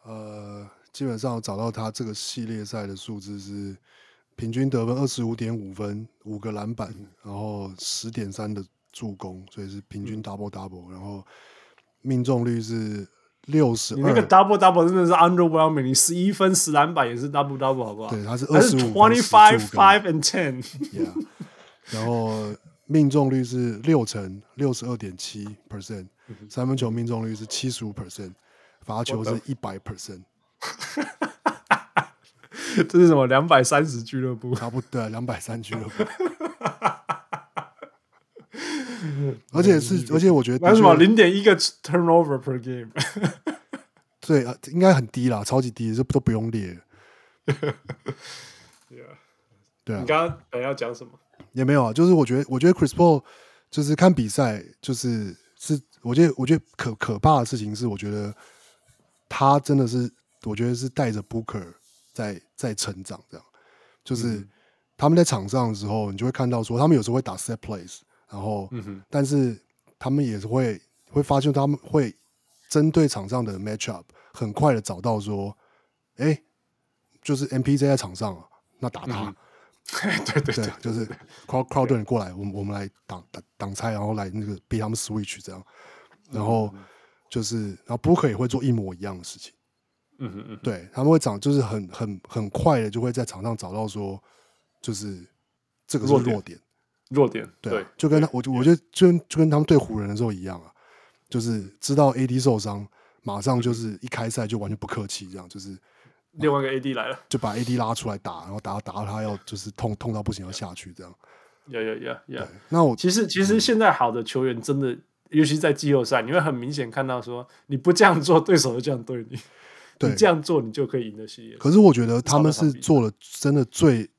呃，基本上找到他这个系列赛的数字是。平均得分二十五点五分，五个篮板，然后十点三的助攻，所以是平均 double double。然后命中率是六十二。你那个 double double 真的是 underwhelming，你十一分十篮板也是 double double，好不好？对，他是二十五 twenty five five and ten。Yeah，然后命中率是六成，六十二点七 percent，三分球命中率是七十五 percent，罚球是一百 percent。这是什么？两百三十俱乐部？差不多，两百三俱乐部。而且是，而且我觉得为什么零点一个 turnover per game？对啊，应该很低啦，超级低，这都不用列。对啊，你刚刚本来要讲什么？也没有啊，就是我觉得，我觉得 Chris Paul 就是看比赛，就是是，我觉得，我觉得可可怕的事情是，我觉得他真的是，我觉得是带着 Booker。在在成长，这样。就是他们在场上的时候，你就会看到说，他们有时候会打 set plays，然后，嗯、但是他们也是会会发现他们会针对场上的 match up，很快的找到说，哎、欸，就是 MPJ 在场上啊，那打他，嗯、对对 对，对，就是 crowd crowd 过来，我们我们来挡挡挡拆，然后来那个逼他们 switch 这样，然后就是，然后 Booker 也会做一模一样的事情。嗯嗯嗯，对，他们会长，就是很很很快的就会在场上找到说，就是这个是弱点，弱点，对，对，就跟他，我就我觉得就就跟他们对湖人的时候一样啊，就是知道 AD 受伤，马上就是一开赛就完全不客气，这样就是另外一个 AD 来了，就把 AD 拉出来打，然后打打到他要就是痛痛到不行要下去这样，呀呀呀呀，那我其实其实现在好的球员真的，尤其在季后赛，你会很明显看到说，你不这样做，对手就这样对你。对，你这样做，你就可以赢得系列。可是我觉得他们是做了真的最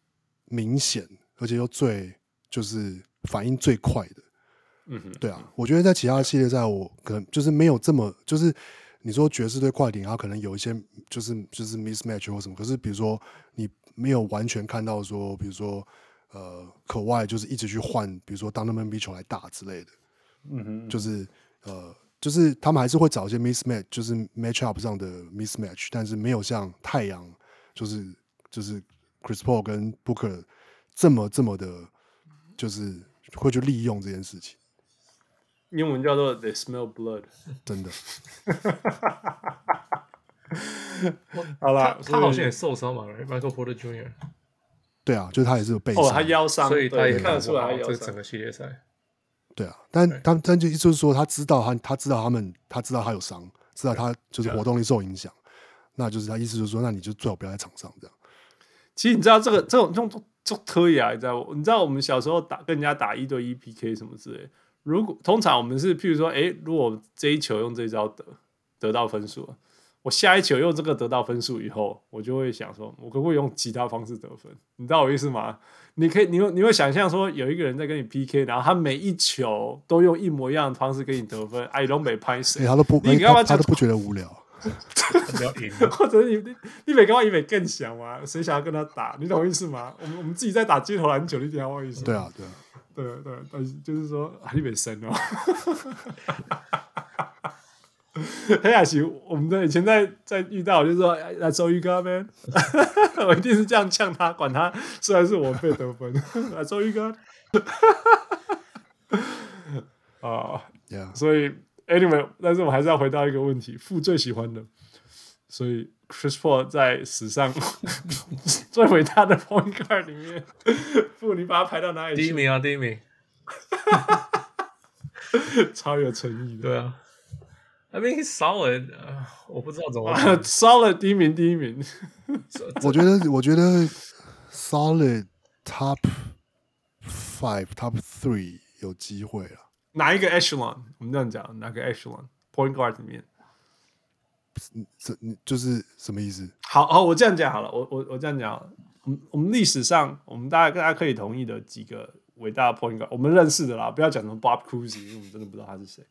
明显，而且又最就是反应最快的。嗯哼，对啊，我觉得在其他的系列赛，我可能就是没有这么就是你说爵士对快艇，他可能有一些就是就是 mismatch 或什么。可是比如说你没有完全看到说，比如说呃，可外就是一直去换，比如说当他们比球来打之类的。嗯哼，就是呃。就是他们还是会找一些 mismatch，就是 match up 上的 mismatch，但是没有像太阳，就是就是 Chris Paul 跟 Booker 这么这么的，就是会去利用这件事情。英文叫做 They smell blood，真的。好了，他好像也受伤嘛，Michael Porter Jr。对啊，就是他也是有背伤，哦，他腰伤，所以他也看得出来这整个系列赛。对啊，但他但就就是说，他知道他他知道他们，他知道他有伤，知道他就是活动力受影响，那就是他意思就是说，那你就最好不要在场上这样。其实你知道这个这种这种这种特异啊，你知道你知道我们小时候打跟人家打一对一 PK 什么之类，如果通常我们是譬如说，哎，如果这一球用这一招得得到分数。我下一球用这个得到分数以后，我就会想说，我可不可以用其他方式得分？你知道我意思吗？你可以，你会你会想象说，有一个人在跟你 PK，然后他每一球都用一模一样的方式给你得分，哎，都没拍谁，他都不，你干嘛他都不觉得无聊，或者你你你每干嘛，你每更想吗？谁想要跟他打？你懂我意思吗？我们我们自己在打街头篮球，你懂我意思？对啊，对啊，对对，但是就是说，你没神哦。黑亚奇，我们在以前在在遇到，就是说来周瑜哥呗，我一定是这样呛他，管他虽然是我被得分，来周瑜哥，啊，所以 anyway，但是我还是要回到一个问题，父最喜欢的，所以 Chris Paul 在史上最伟大的 point guard 里面，父你把他排到哪里？第一名啊，第一名，超有诚意的，对啊。I mean he's solid，、uh, 我不知道怎么 solid 第一名第一名。我觉得我觉得 solid top five top three 有机会了。哪一个 echelon？我们这样讲，哪个 echelon？Point guard 里面，这就是什么意思？好好，我这样讲好了，我我我这样讲，我们我们历史上，我们大家大家可以同意的几个伟大的 point guard，我们认识的啦，不要讲什么 Bob Cousy，因为我们真的不知道他是谁。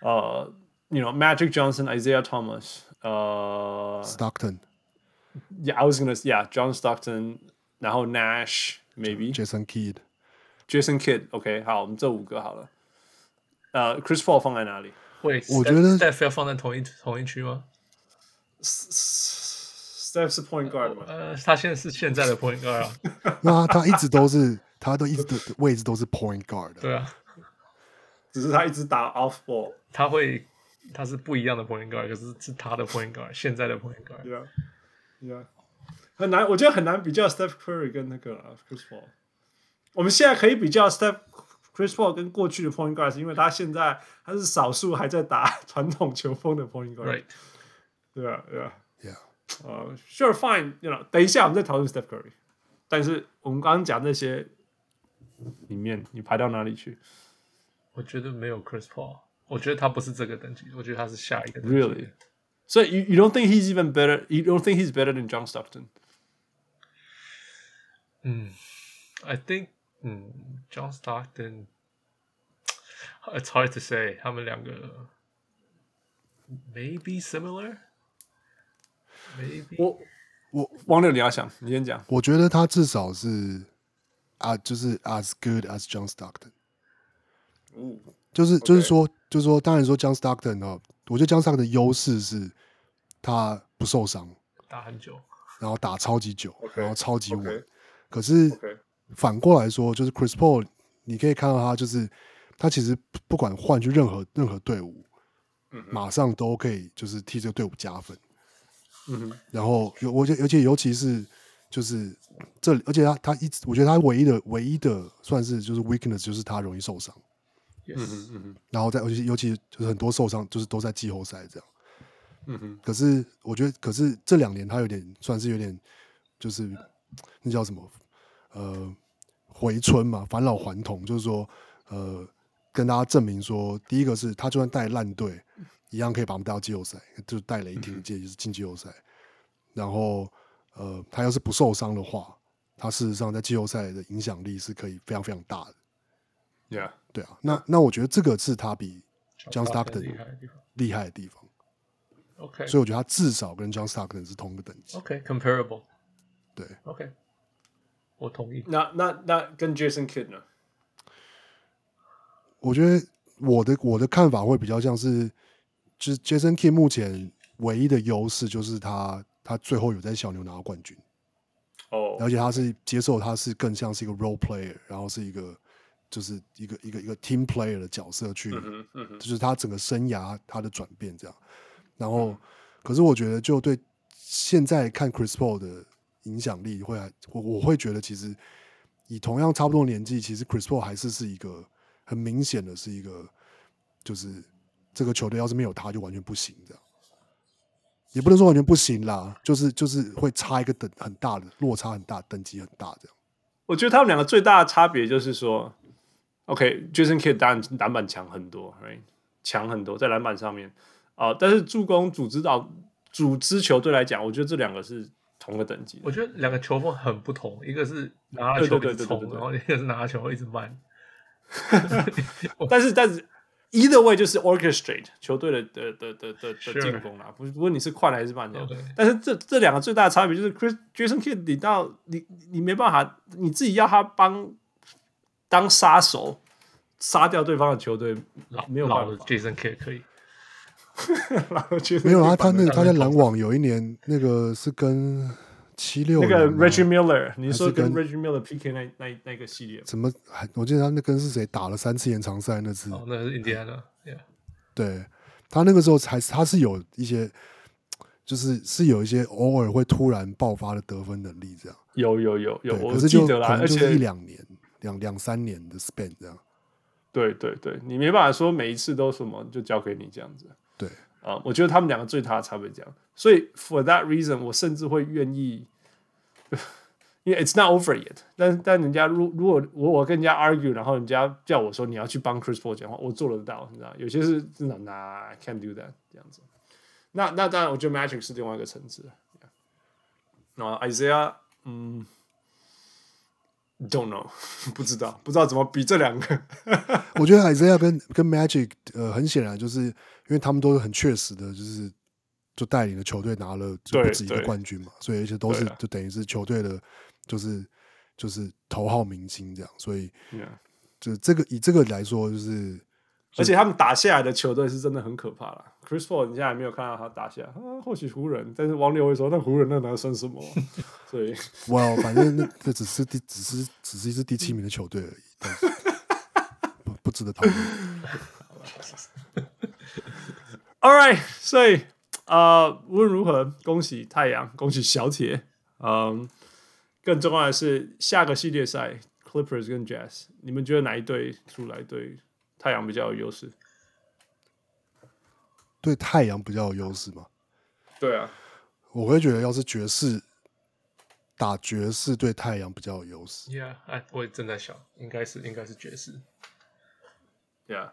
呃、uh,，you know Magic Johnson、Isaiah Thomas，呃、uh,，Stockton。Yeah, I was gonna, yeah, John Stockton，然后 Nash，maybe Jason Kidd，Jason Kidd，OK，、okay, 好，我们这五个好了。呃、uh,，Chris Paul 放在哪里？会，我觉得 Steph 要放在同一同一区吗？Steph 是 Point Guard 吗？呃，他现在是现在的 Point Guard 啊。那他一直都是，他都一直的位置都是 Point Guard。对啊，只是他一直打 Off Ball，他会， 他是不一样的 Point Guard，可是是他的 Point Guard，现在的 Point Guard。Yeah, yeah，很难，我觉得很难比较 Steph Curry 跟那个 Chris Paul。我们现在可以比较 Steph。Chris Paul 跟过去的 point guard 是因为他现在他是少数还在打传统球风的 point guard，对啊，对啊，Yeah，呃、uh,，Sure fine，you know，等一下我们再讨论 Steph Curry，但是我们刚刚讲那些里面，你排到哪里去？我觉得没有 Chris Paul，我觉得他不是这个等级，我觉得他是下一个等级。Really？所以 you you don't think he's even better？You don't think he's better than John Stockton？嗯，I think。嗯，John Stockton，it's hard to say，他们两个 maybe similar，maybe。我我王六你要想，你先讲。我觉得他至少是啊，就是 as good as John Stockton。嗯，就是就是说， 就是说，当然说 John Stockton 哦，我觉得 John Stockton 的优势是他不受伤，打很久，然后打超级久，然后超级稳。可是。反过来说，就是 Chris Paul，你可以看到他，就是他其实不管换去任何任何队伍，嗯，马上都可以就是替这个队伍加分，嗯，然后有我觉得，而且尤其是就是这里，而且他他一直，我觉得他唯一的唯一的算是就是 weakness 就是他容易受伤，嗯嗯，然后在尤其尤其就是很多受伤就是都在季后赛这样，嗯哼，可是我觉得，可是这两年他有点算是有点就是那叫什么？呃，回春嘛，返老还童，就是说，呃，跟大家证明说，第一个是他就算带烂队，一样可以把我们带到季后赛，就带雷霆这也是进季后赛。然后，呃，他要是不受伤的话，他事实上在季后赛的影响力是可以非常非常大的。Yeah，对啊，那那我觉得这个是他比 John Stockton 厉害的地方。厉害的地方。OK，所以我觉得他至少跟 John Stockton 是同个等级。OK，comparable。对。OK。我同意。那那那跟 Jason Kidd 呢？我觉得我的我的看法会比较像是，就是 Jason Kidd 目前唯一的优势就是他他最后有在小牛拿到冠军。哦。而且他是接受他是更像是一个 role player，然后是一个就是一个一个一个 team player 的角色去，就是他整个生涯他的转变这样。然后，可是我觉得就对现在看 Chris Paul 的。影响力会还我我会觉得，其实以同样差不多年纪，其实 Chris Paul 还是是一个很明显的是一个，就是这个球队要是没有他就完全不行这样，也不能说完全不行啦，就是就是会差一个等很大的落差很大，等级很大这样。我觉得他们两个最大的差别就是说，OK，Jason Kidd 当然篮板强很多，right？强很多在篮板上面啊，呃，但是助攻组织到组织球队来讲，我觉得这两个是。同个等级，我觉得两个球风很不同，一个是拿球一直冲，然后一个是拿球一直慢。但是但是，either way 就是 orchestrate 球队的的的的的的进攻啦。不不论你是快还是慢.但是这这两个最大的差别就是 Chris Jason Kidd 你到你你没办法，你自己要他帮当杀手，杀掉对方的球队，没有办法。Jason Kidd 可以。没有啊，他那个他在篮网有一年那个是跟七六那个 Reggie Miller，你说跟 Reggie Miller PK 那那那个系列，怎么还我记得他那跟是谁打了三次延长赛那次？哦，那是印第安纳。对，他那个时候才他是有一些，就是是有一些偶尔会突然爆发的得分能力这样。有有有有，可是就可能就是一两年、两两三年的 span 这样。对对对，你没办法说每一次都什么就交给你这样子。对啊、呃，我觉得他们两个最大的差别这样。所以 for that reason，我甚至会愿意，因为 it's not over yet 但。但但人家如如果我我跟人家 argue，然后人家叫我说你要去帮 Chris Paul 讲话，我做得到，你知道？有些是真的 I can't do that 这样子。那那当然，我觉得 Magic 是另外一个层次。那、yeah. Isaiah，嗯，don't know，不知道，不知道怎么比这两个。我觉得 Isaiah 跟跟 Magic，呃，很显然就是因为他们都是很确实的，就是。就带领的球队拿了就不止一个冠军嘛，所以而且都是就等于是球队的，就是就是头号明星这样，所以就这个以这个来说，就是而且他们打下来的球队是真的很可怕了。Chris Paul 你现在还没有看到他打下或许湖人，但是王六会说那湖人那能算什么？所以，Well，反正那这只是第只是只是一支第七名的球队而已，但是 不不值得讨论。All right，所以。啊，无论如何，恭喜太阳，恭喜小铁。嗯，更重要的是下个系列赛，Clippers 跟 Jazz，你们觉得哪一队出来对太阳比较有优势？对太阳比较有优势吗？对啊，我会觉得要是爵士打爵士，对太阳比较有优势。Yeah，哎，我也正在想，应该是应该是爵士。Yeah，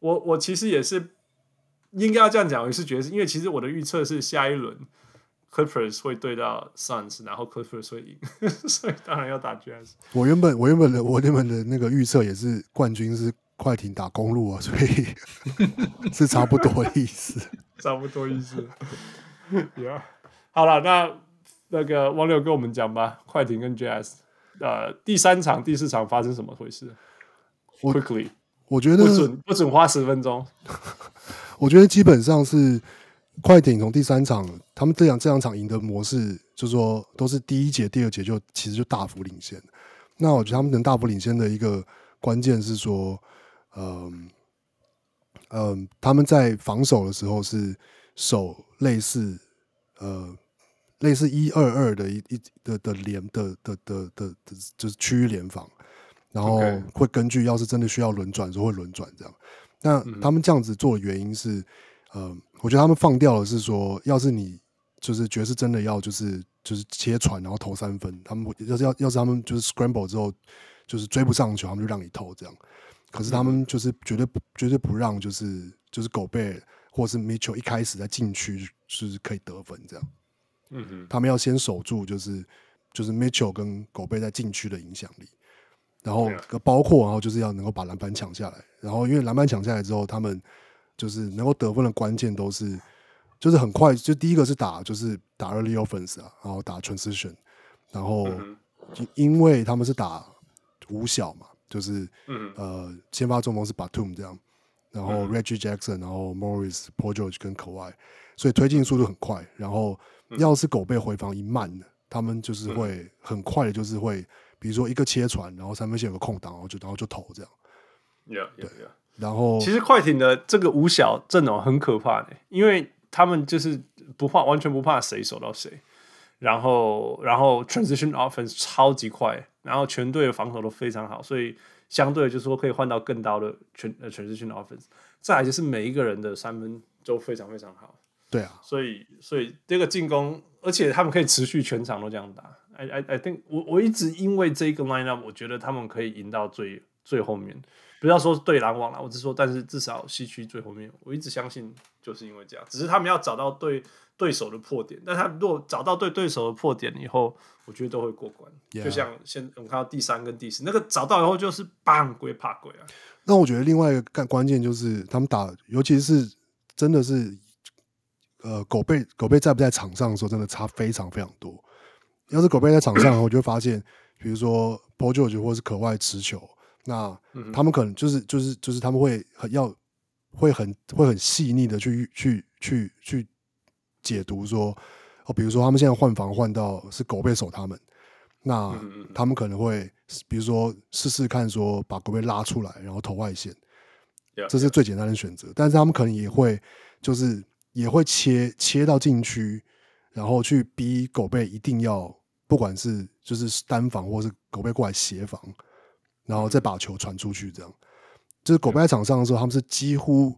我我其实也是。应该要这样讲，我是爵士因为其实我的预测是下一轮 Clippers 会对到 Suns，然后 Clippers 会赢，所以当然要打 Jazz。我原本我原本的我原本的那个预测也是冠军是快艇打公路啊，所以 是差不多意思，差不多意思。yeah. 好了，那那个王六跟我们讲吧，快艇跟 Jazz，呃，第三场、第四场发生什么回事？Quickly，我，我觉得不准不准花十分钟。我觉得基本上是快艇从第三场，他们这两这两场赢的模式，就是说都是第一节、第二节就其实就大幅领先。那我觉得他们能大幅领先的一个关键是说，嗯嗯，他们在防守的时候是守类似呃类似一二二的一一的的联的的的的的就是区域联防，然后会根据要是真的需要轮转的时候会轮转这样。那他们这样子做的原因是，呃，我觉得他们放掉的是说，要是你就是爵士真的要就是就是切传然后投三分，他们要是要要是他们就是 scramble 之后就是追不上球，他们就让你投这样。可是他们就是绝对不绝对不让就是就是狗贝或是 Mitchell 一开始在禁区是可以得分这样。嗯哼，他们要先守住就是就是 Mitchell 跟狗贝在禁区的影响力。然后包括，然后就是要能够把篮板抢下来。然后因为篮板抢下来之后，他们就是能够得分的关键都是，就是很快。就第一个是打，就是打 early offense 啊，然后打 transition。然后因为他们是打五小嘛，就是嗯呃先发中锋是 Batum 这样，然后 Reggie Jackson，然后 Morris、Paul George 跟 Kawhi，所以推进速度很快。然后要是狗被回防一慢，他们就是会很快的，就是会。比如说一个切传，然后三分线有个空档，然后就然后就投这样。Yeah, yeah, yeah. 然后其实快艇的这个五小阵容很可怕的，因为他们就是不怕，完全不怕谁守到谁。然后，然后 transition offense 超级快，然后全队的防守都非常好，所以相对就是说可以换到更高的全呃 transition offense。再来就是每一个人的三分都非常非常好。对啊，所以所以这个进攻，而且他们可以持续全场都这样打。I I I think 我我一直因为这个 lineup，我觉得他们可以赢到最最后面。不要说对篮网了，我只说，但是至少西区最后面，我一直相信就是因为这样。只是他们要找到对对手的破点，但他如果找到对对手的破点以后，我觉得都会过关。Yeah. 就像现我们看到第三跟第四，那个找到以后就是棒归怕鬼啊。那我觉得另外一个关键就是他们打，尤其是真的是呃狗贝狗贝在不在场上的时候，真的差非常非常多。要是狗贝在场上，我就会发现，比如说 Paul George 或是可外持球，那他们可能就是就是就是他们会很要会很会很细腻的去去去去解读说，哦，比如说他们现在换防换到是狗贝守他们，那他们可能会比如说试试看说把狗贝拉出来，然后投外线，这是最简单的选择。但是他们可能也会就是也会切切到禁区，然后去逼狗贝一定要。不管是就是单防，或是狗贝过来协防，然后再把球传出去，这样就是狗贝在场上的时候，他们是几乎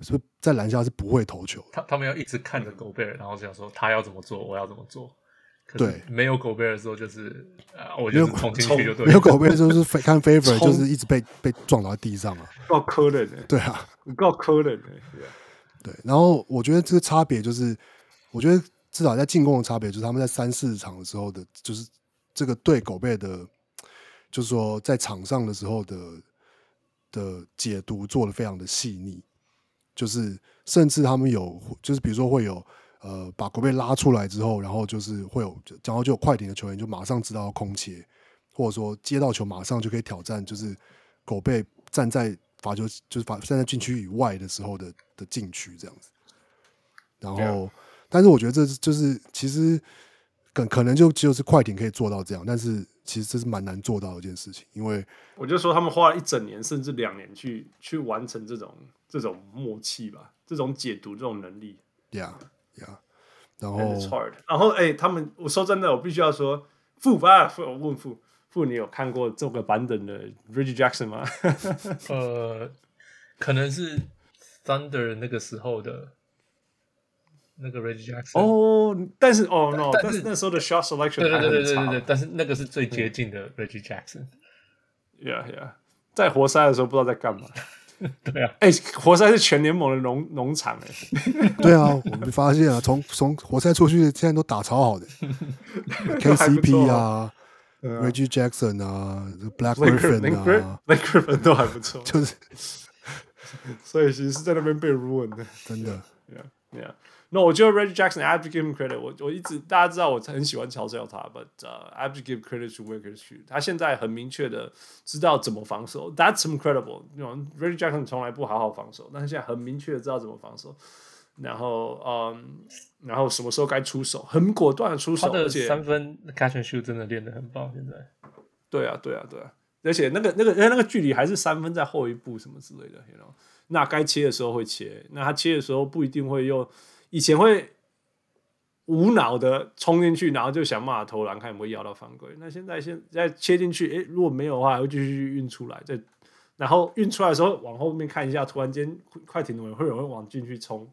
是不是在篮下是不会投球。他他们要一直看着狗贝尔，然后想说他要怎么做，我要怎么做。对，没有狗贝尔的时候就是啊，我就是冲进去就对了。没有狗贝尔 就是看 favor，就是一直被被撞倒在地上啊。够可怜的，对啊，够可怜的。对，然后我觉得这个差别就是，我觉得至少在进攻的差别就是他们在三四场的时候的，就是这个对狗贝尔的，就是说在场上的时候的的解读做的非常的细腻，就是甚至他们有，就是比如说会有。呃，把狗贝拉出来之后，然后就是会有，然后就有快艇的球员就马上知道要空切，或者说接到球马上就可以挑战，就是狗贝站在罚球，就是罚站在禁区以外的时候的的禁区这样子。然后.但是我觉得这就是其实可可能就就是快艇可以做到这样，但是其实这是蛮难做到的一件事情，因为我就说他们花了一整年甚至两年去去完成这种这种默契吧，这种解读这种能力，Yeah。yeah.，然后，然后，哎，他们，我说真的，我必须要说，富吧，富，我问富，富，你有看过这个版本的 Reggie Jackson 吗？呃，可能是 Thunder 那个时候的那个 Reggie Jackson。哦，但是，哦，no，但是那时候的 shot selection 对对对对对对，但是那个是最接近的 Reggie Jackson。Yeah, yeah，在活塞的时候不知道在干嘛。对啊，哎、欸，活塞是全联盟的农农场哎。对啊，我们发现啊，从从活塞出去，现在都打超好的，KCP 啊，Reggie Jackson 啊，Black Griffin 啊，Black Griffin 都还不错，就是，所以其实是在那边被 ruin 的，真的，Yeah, yeah. 那、no, 我觉得 Reggie Jackson I have to give him credit 我。我我一直大家知道我很喜欢嘲笑他，but、uh, I have to give credit to too。他现在很明确的知道怎么防守，That's incredible。You know, Reggie Jackson 从来不好好防守，但是现在很明确的知道怎么防守。然后，嗯，然后什么时候该出手，很果断的出手，而且三分 catch and shoot 真的练得很棒。现在，对啊，对啊，对啊，而且那个那个因为那个距离还是三分在后一步什么之类的，you know。那该切的时候会切，那他切的时候不一定会用。以前会无脑的冲进去，然后就想办法投篮，看有没有咬到犯规。那现在现在切进去，诶，如果没有的话，还会继续运出来。再然后运出来的时候，往后面看一下，突然间快艇的人会有人往进去冲，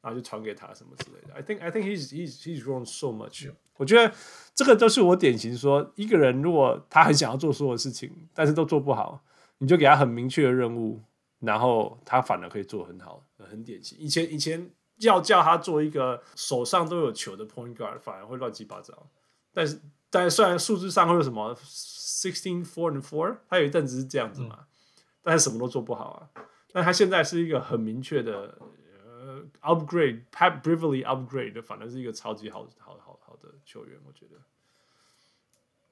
然后就传给他什么之类的。I think I think he's he's he's grown so much。我觉得这个都是我典型说，一个人如果他很想要做所有事情，但是都做不好，你就给他很明确的任务，然后他反而可以做很好，很典型。以前以前。要叫他做一个手上都有球的 point guard，反而会乱七八糟。但是，但是虽然数字上会有什么 sixteen four and four，他有一阵子是这样子嘛，嗯、但是什么都做不好啊。但他现在是一个很明确的呃 upgrade，Pat Beverley upgrade 的，反而是一个超级好好好好的球员，我觉得。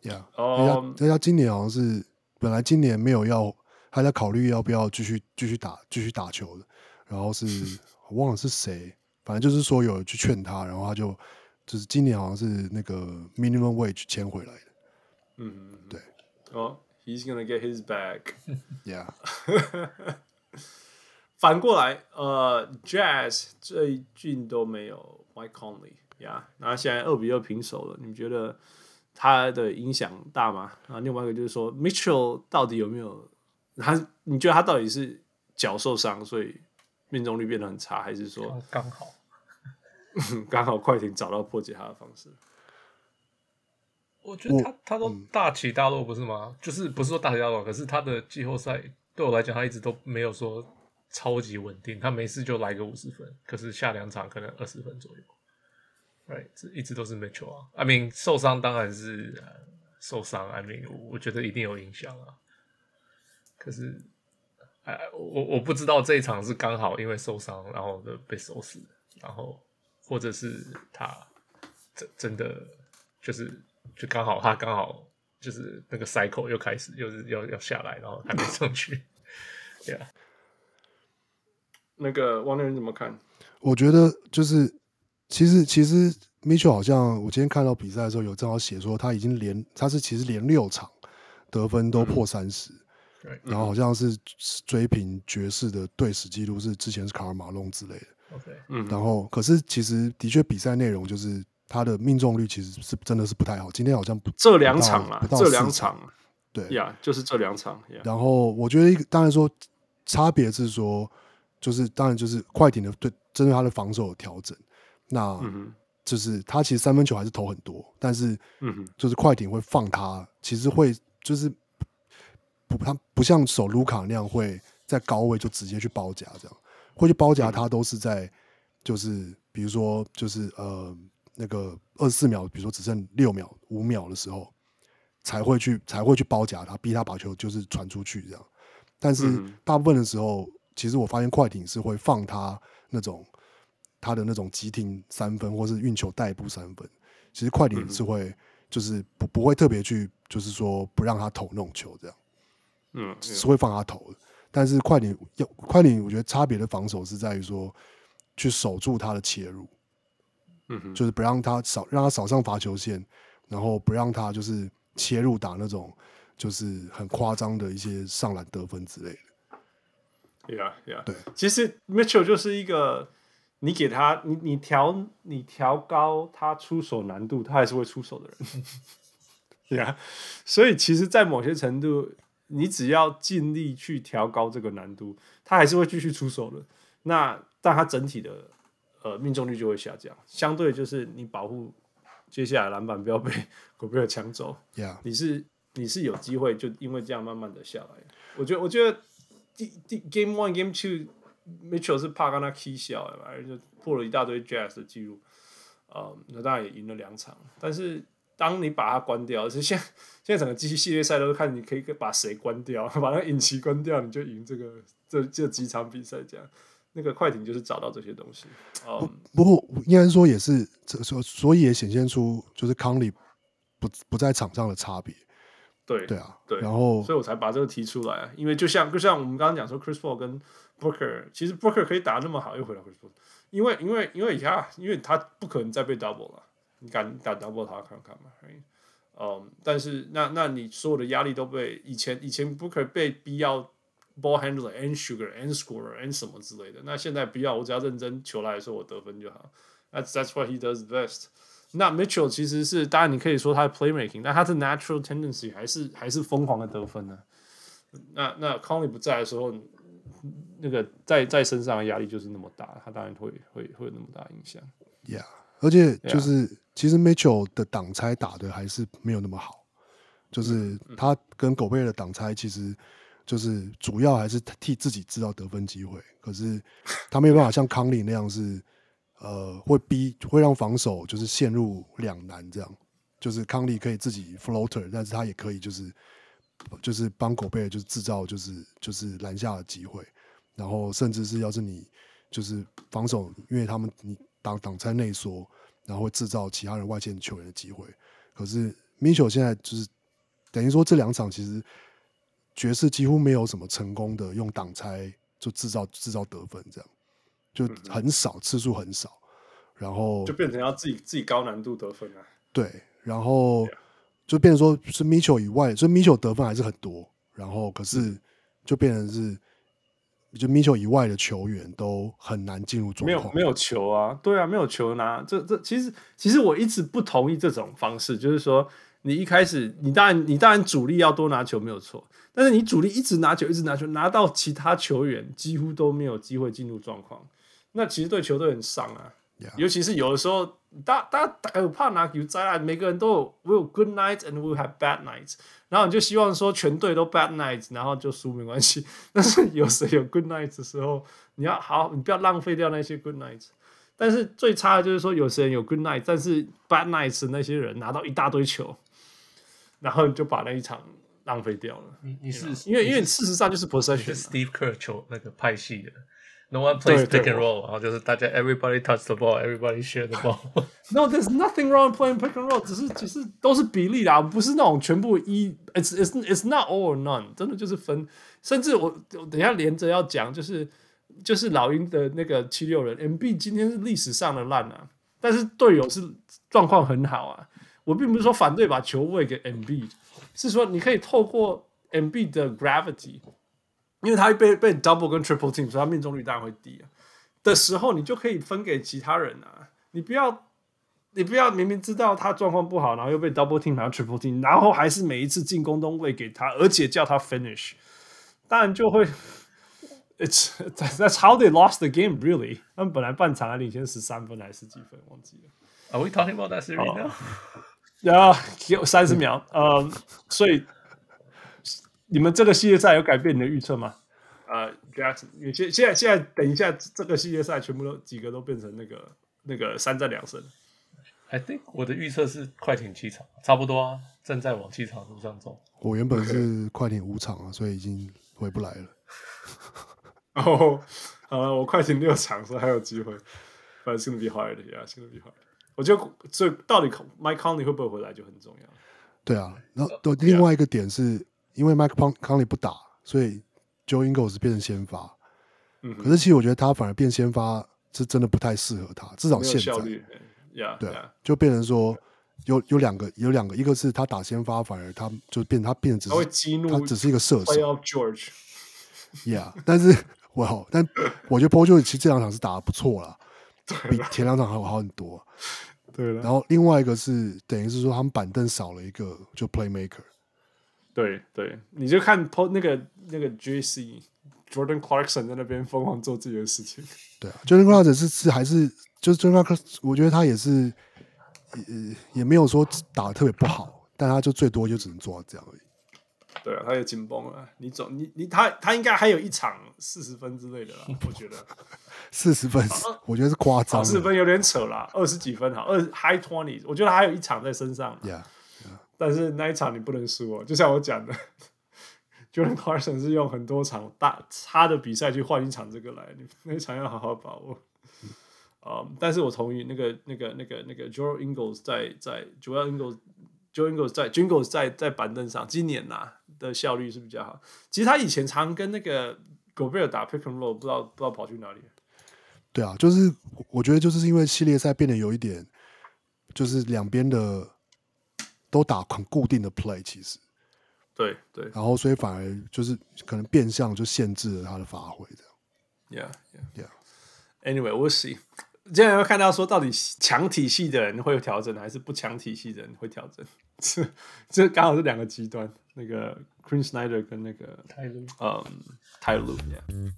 Yeah，哦，人家今年好像是本来今年没有要，还在考虑要不要继续继续打继续打球的，然后是。我忘了是谁，反正就是说有人去劝他，然后他就就是今年好像是那个 minimum wage 签回来的。嗯嗯，对。哦、oh,，he's gonna get his back。Yeah。反过来，呃，Jazz 最近都没有 Mike Conley，呀，然后现在二比二平手了，你们觉得他的影响大吗？然后另外一个就是说，Mitchell 到底有没有他？你觉得他到底是脚受伤，所以？命中率变得很差，还是说刚好 刚好快艇找到破解他的方式？我觉得他他都大起大落不是吗？嗯、就是不是说大起大落，可是他的季后赛对我来讲，他一直都没有说超级稳定。他没事就来个五十分，可是下两场可能二十分左右。Right，这一直都是 Mitchell 啊。I mean 受伤当然是受伤，I mean 我觉得一定有影响啊。可是。哎，我我不知道这一场是刚好因为受伤，然后的被收死，然后或者是他真真的就是就刚好他刚好就是那个 cycle 又开始又是要要下来，然后还没上去。对啊，那个王人怎么看？我觉得就是其实其实 Mitchell 好像我今天看到比赛的时候有正好写说他已经连他是其实连六场得分都破三十。嗯然后好像是追平爵士的队史记录，是之前是卡尔马龙之类的。OK，嗯，然后可是其实的确比赛内容就是他的命中率其实是真的是不太好。今天好像不这两场啊，这两场，对呀，就是这两场。然后我觉得一个当然说差别是说，就是当然就是快艇的对针对他的防守有调整，那就是他其实三分球还是投很多，但是就是快艇会放他，其实会就是不他不像守卢卡那样会在高位就直接去包夹这样，会去包夹他都是在就是比如说就是呃那个二十四秒，比如说只剩六秒五秒的时候才会去才会去包夹他，逼他把球就是传出去这样。但是大部分的时候，其实我发现快艇是会放他那种他的那种急停三分，或是运球代步三分。其实快艇是会就是不不会特别去就是说不让他投那种球这样，嗯，是会放他投的。但是快艇要快艇，我觉得差别的防守是在于说去守住他的切入，嗯哼，就是不让他少让他少上罚球线，然后不让他就是切入打那种。就是很夸张的一些上篮得分之类的。Yeah, yeah. 对，其实 Mitchell 就是一个，你给他，你你调你调高他出手难度，他还是会出手的人。对啊，所以其实，在某些程度，你只要尽力去调高这个难度，他还是会继续出手的。那但他整体的呃命中率就会下降，相对就是你保护接下来篮板不要被狗贝尔抢走。Yeah. 你是。你是有机会，就因为这样慢慢的下来。我觉得，我觉得第第 Game One、Game Two，Mitchell 是怕跟他 K 笑的嘛，就破了一大堆 Jazz 的记录。嗯，那当然也赢了两场。但是当你把它关掉，是现在 现在整个机器系列赛都是看你可以把谁关掉，把那个引擎关掉，你就赢这个这这几场比赛。这样，那个快艇就是找到这些东西。嗯，不过应该说也是，所所以也显现出就是康利不不在场上的差别。对对啊，对，然后所以我才把这个提出来啊，因为就像就像我们刚刚讲说，Chris Paul 跟 Booker，其实 Booker 可以打那么好，又回到 Chris Paul，因为因为因为他因为他不可能再被 double 了，你敢打 double 他看看嘛？嗯、um，但是那那你所有的压力都被以前以前 Booker 被逼要 ball handler and sugar and scorer and 什么之类的，那现在不要，我只要认真球来的时候我得分就好，That's that's what he does best。那 Mitchell 其实是，当然你可以说他的 playmaking，但他的 natural tendency 还是还是疯狂的得分呢、啊。那那 Conley 不在的时候，那个在在身上的压力就是那么大，他当然会会会有那么大影响。Yeah，而且就是、yeah. 其实 Mitchell 的挡拆打的还是没有那么好，就是他跟狗贝的挡拆其实就是主要还是替自己制造得分机会，可是他没有办法像康利那样是。呃，会逼会让防守就是陷入两难，这样就是康利可以自己 floater，但是他也可以就是就是帮狗贝尔就是制造就是就是篮下的机会，然后甚至是要是你就是防守，因为他们你挡挡拆内缩，然后会制造其他人外线球员的机会。可是 Mitchell 现在就是等于说这两场其实爵士几乎没有什么成功的用挡拆就制造制造得分这样。就很少、嗯、次数很少，然后就变成要自己自己高难度得分啊。对，然后就变成说是 Mitchell 以外，所以 Mitchell 得分还是很多，然后可是就变成是就 Mitchell 以外的球员都很难进入状况。没有没有球啊，对啊，没有球拿。这这其实其实我一直不同意这种方式，就是说你一开始你当然你当然主力要多拿球没有错，但是你主力一直拿球一直拿球，拿到其他球员几乎都没有机会进入状况。那其实对球队很伤啊.尤其是有的时候，大大大家怕拿球灾难，每个人都有 will good nights and will have bad nights，然后你就希望说全队都 bad nights，然后就输没关系。但是有谁有 good nights 的时候，你要好，你不要浪费掉那些 good nights。但是最差的就是说，有些人有 good nights，但是 bad nights 的那些人拿到一大堆球，然后你就把那一场浪费掉了。你你是因为因为事实上就是 possession 是 Steve Kerr 球那个派系的。No one plays pick and roll，然后就是大家 everybody touch the ball，everybody share the ball。No，there's nothing wrong playing pick and roll，只是只是都是比例啦，不是那种全部一。It's it's it's not all or none，真的就是分。甚至我我等一下连着要讲，就是就是老鹰的那个七六人，Embiid 今天是历史上的烂啊，但是队友是状况很好啊。我并不是说反对把球喂给 Embiid，是说你可以透过 Embiid 的 gravity。因为他被被 double 跟 triple team，所以他命中率当然会低啊。的时候，你就可以分给其他人啊。你不要，你不要明明知道他状况不好，然后又被 double team，然后 triple team，然后还是每一次进攻都喂给他，而且叫他 finish，当然就会 It's that's how they lost the game. Really，他们本来半场还领先十三分还是十几分，忘记了。Are we talking about that series now？然后有三十秒，呃，所以 你们这个系列赛有改变你的预测吗？呃，Jackson，你现现在现在等一下，这个系列赛全部都几个都变成那个那个三战两胜。I think 我的预测是快艇七场，差不多啊，正在往七场路上走。我原本是快艇五场啊，所以已经回不来了。哦，呃，我快艇六场，所以还有机会。But it's gonna be hard, yeah, it's gonna be hard. 我觉得这到底 Mike Conley 会不会回来就很重要。对啊，然后另外一个点是因为 Mike Conley 不打，所以 Joe Ingles 变成先发。嗯，可是其实我觉得他反而变先发是真的不太适合他，至少现在。Yeah, 对，就变成说有有两个，有两个，一个是他打先发，反而他就变他变只是他会激怒，他只是一个射手。Yeah，但是我好，但我觉得 Paul George 其实这两场是打的不错了，比前两场还好很多。对，然后另外一个是等于是说他们板凳少了一个就 Playmaker。对对，你就看 Paul 那个那个 JC Jordan Clarkson 在那边疯狂做自己的事情。对啊，Jordan Clarkson 是是还是。就是 Jordan Clarkson，，我觉得他也是，也，也没有说打得特别不好，但他就最多就只能做到这样而已。对啊，他也紧绷了。你总你你他他应该还有一场四十分之类的啦，我觉得。四十分，我觉得是夸张。四十分有点扯啦，二十几分好，二 high twenty，我觉得他还有一场在身上。Yeah. 但是那一场你不能输哦，就像我讲的，Jordan Carson 是用很多场大差的比赛去换一场这个来，你那一场要好好把握。啊、但是我同意那个、那个、那个、那个 Joe Ingles 在在 Joel Ingles，Joe Ingles 在 Jingles 在在板凳上，今年呐、啊、的效率是比较好。其实他以前常跟那个 Gobert 打 Pick and Roll，不知道不知道跑去哪里。对啊，就是我觉得就是因为系列赛变得有一点，就是两边的都打很固定的 play，其实。对对。然后，所以反而就是可能变相就限制了他的发挥，这样。Yeah, yeah, yeah. Anyway, we'll see. 接下来会看到说，到底强体系的人会有调整，还是不强体系的人会调整？这 这刚好是两个极端，那个 c r e e n Snyder 跟那个泰勒，嗯，泰勒。嗯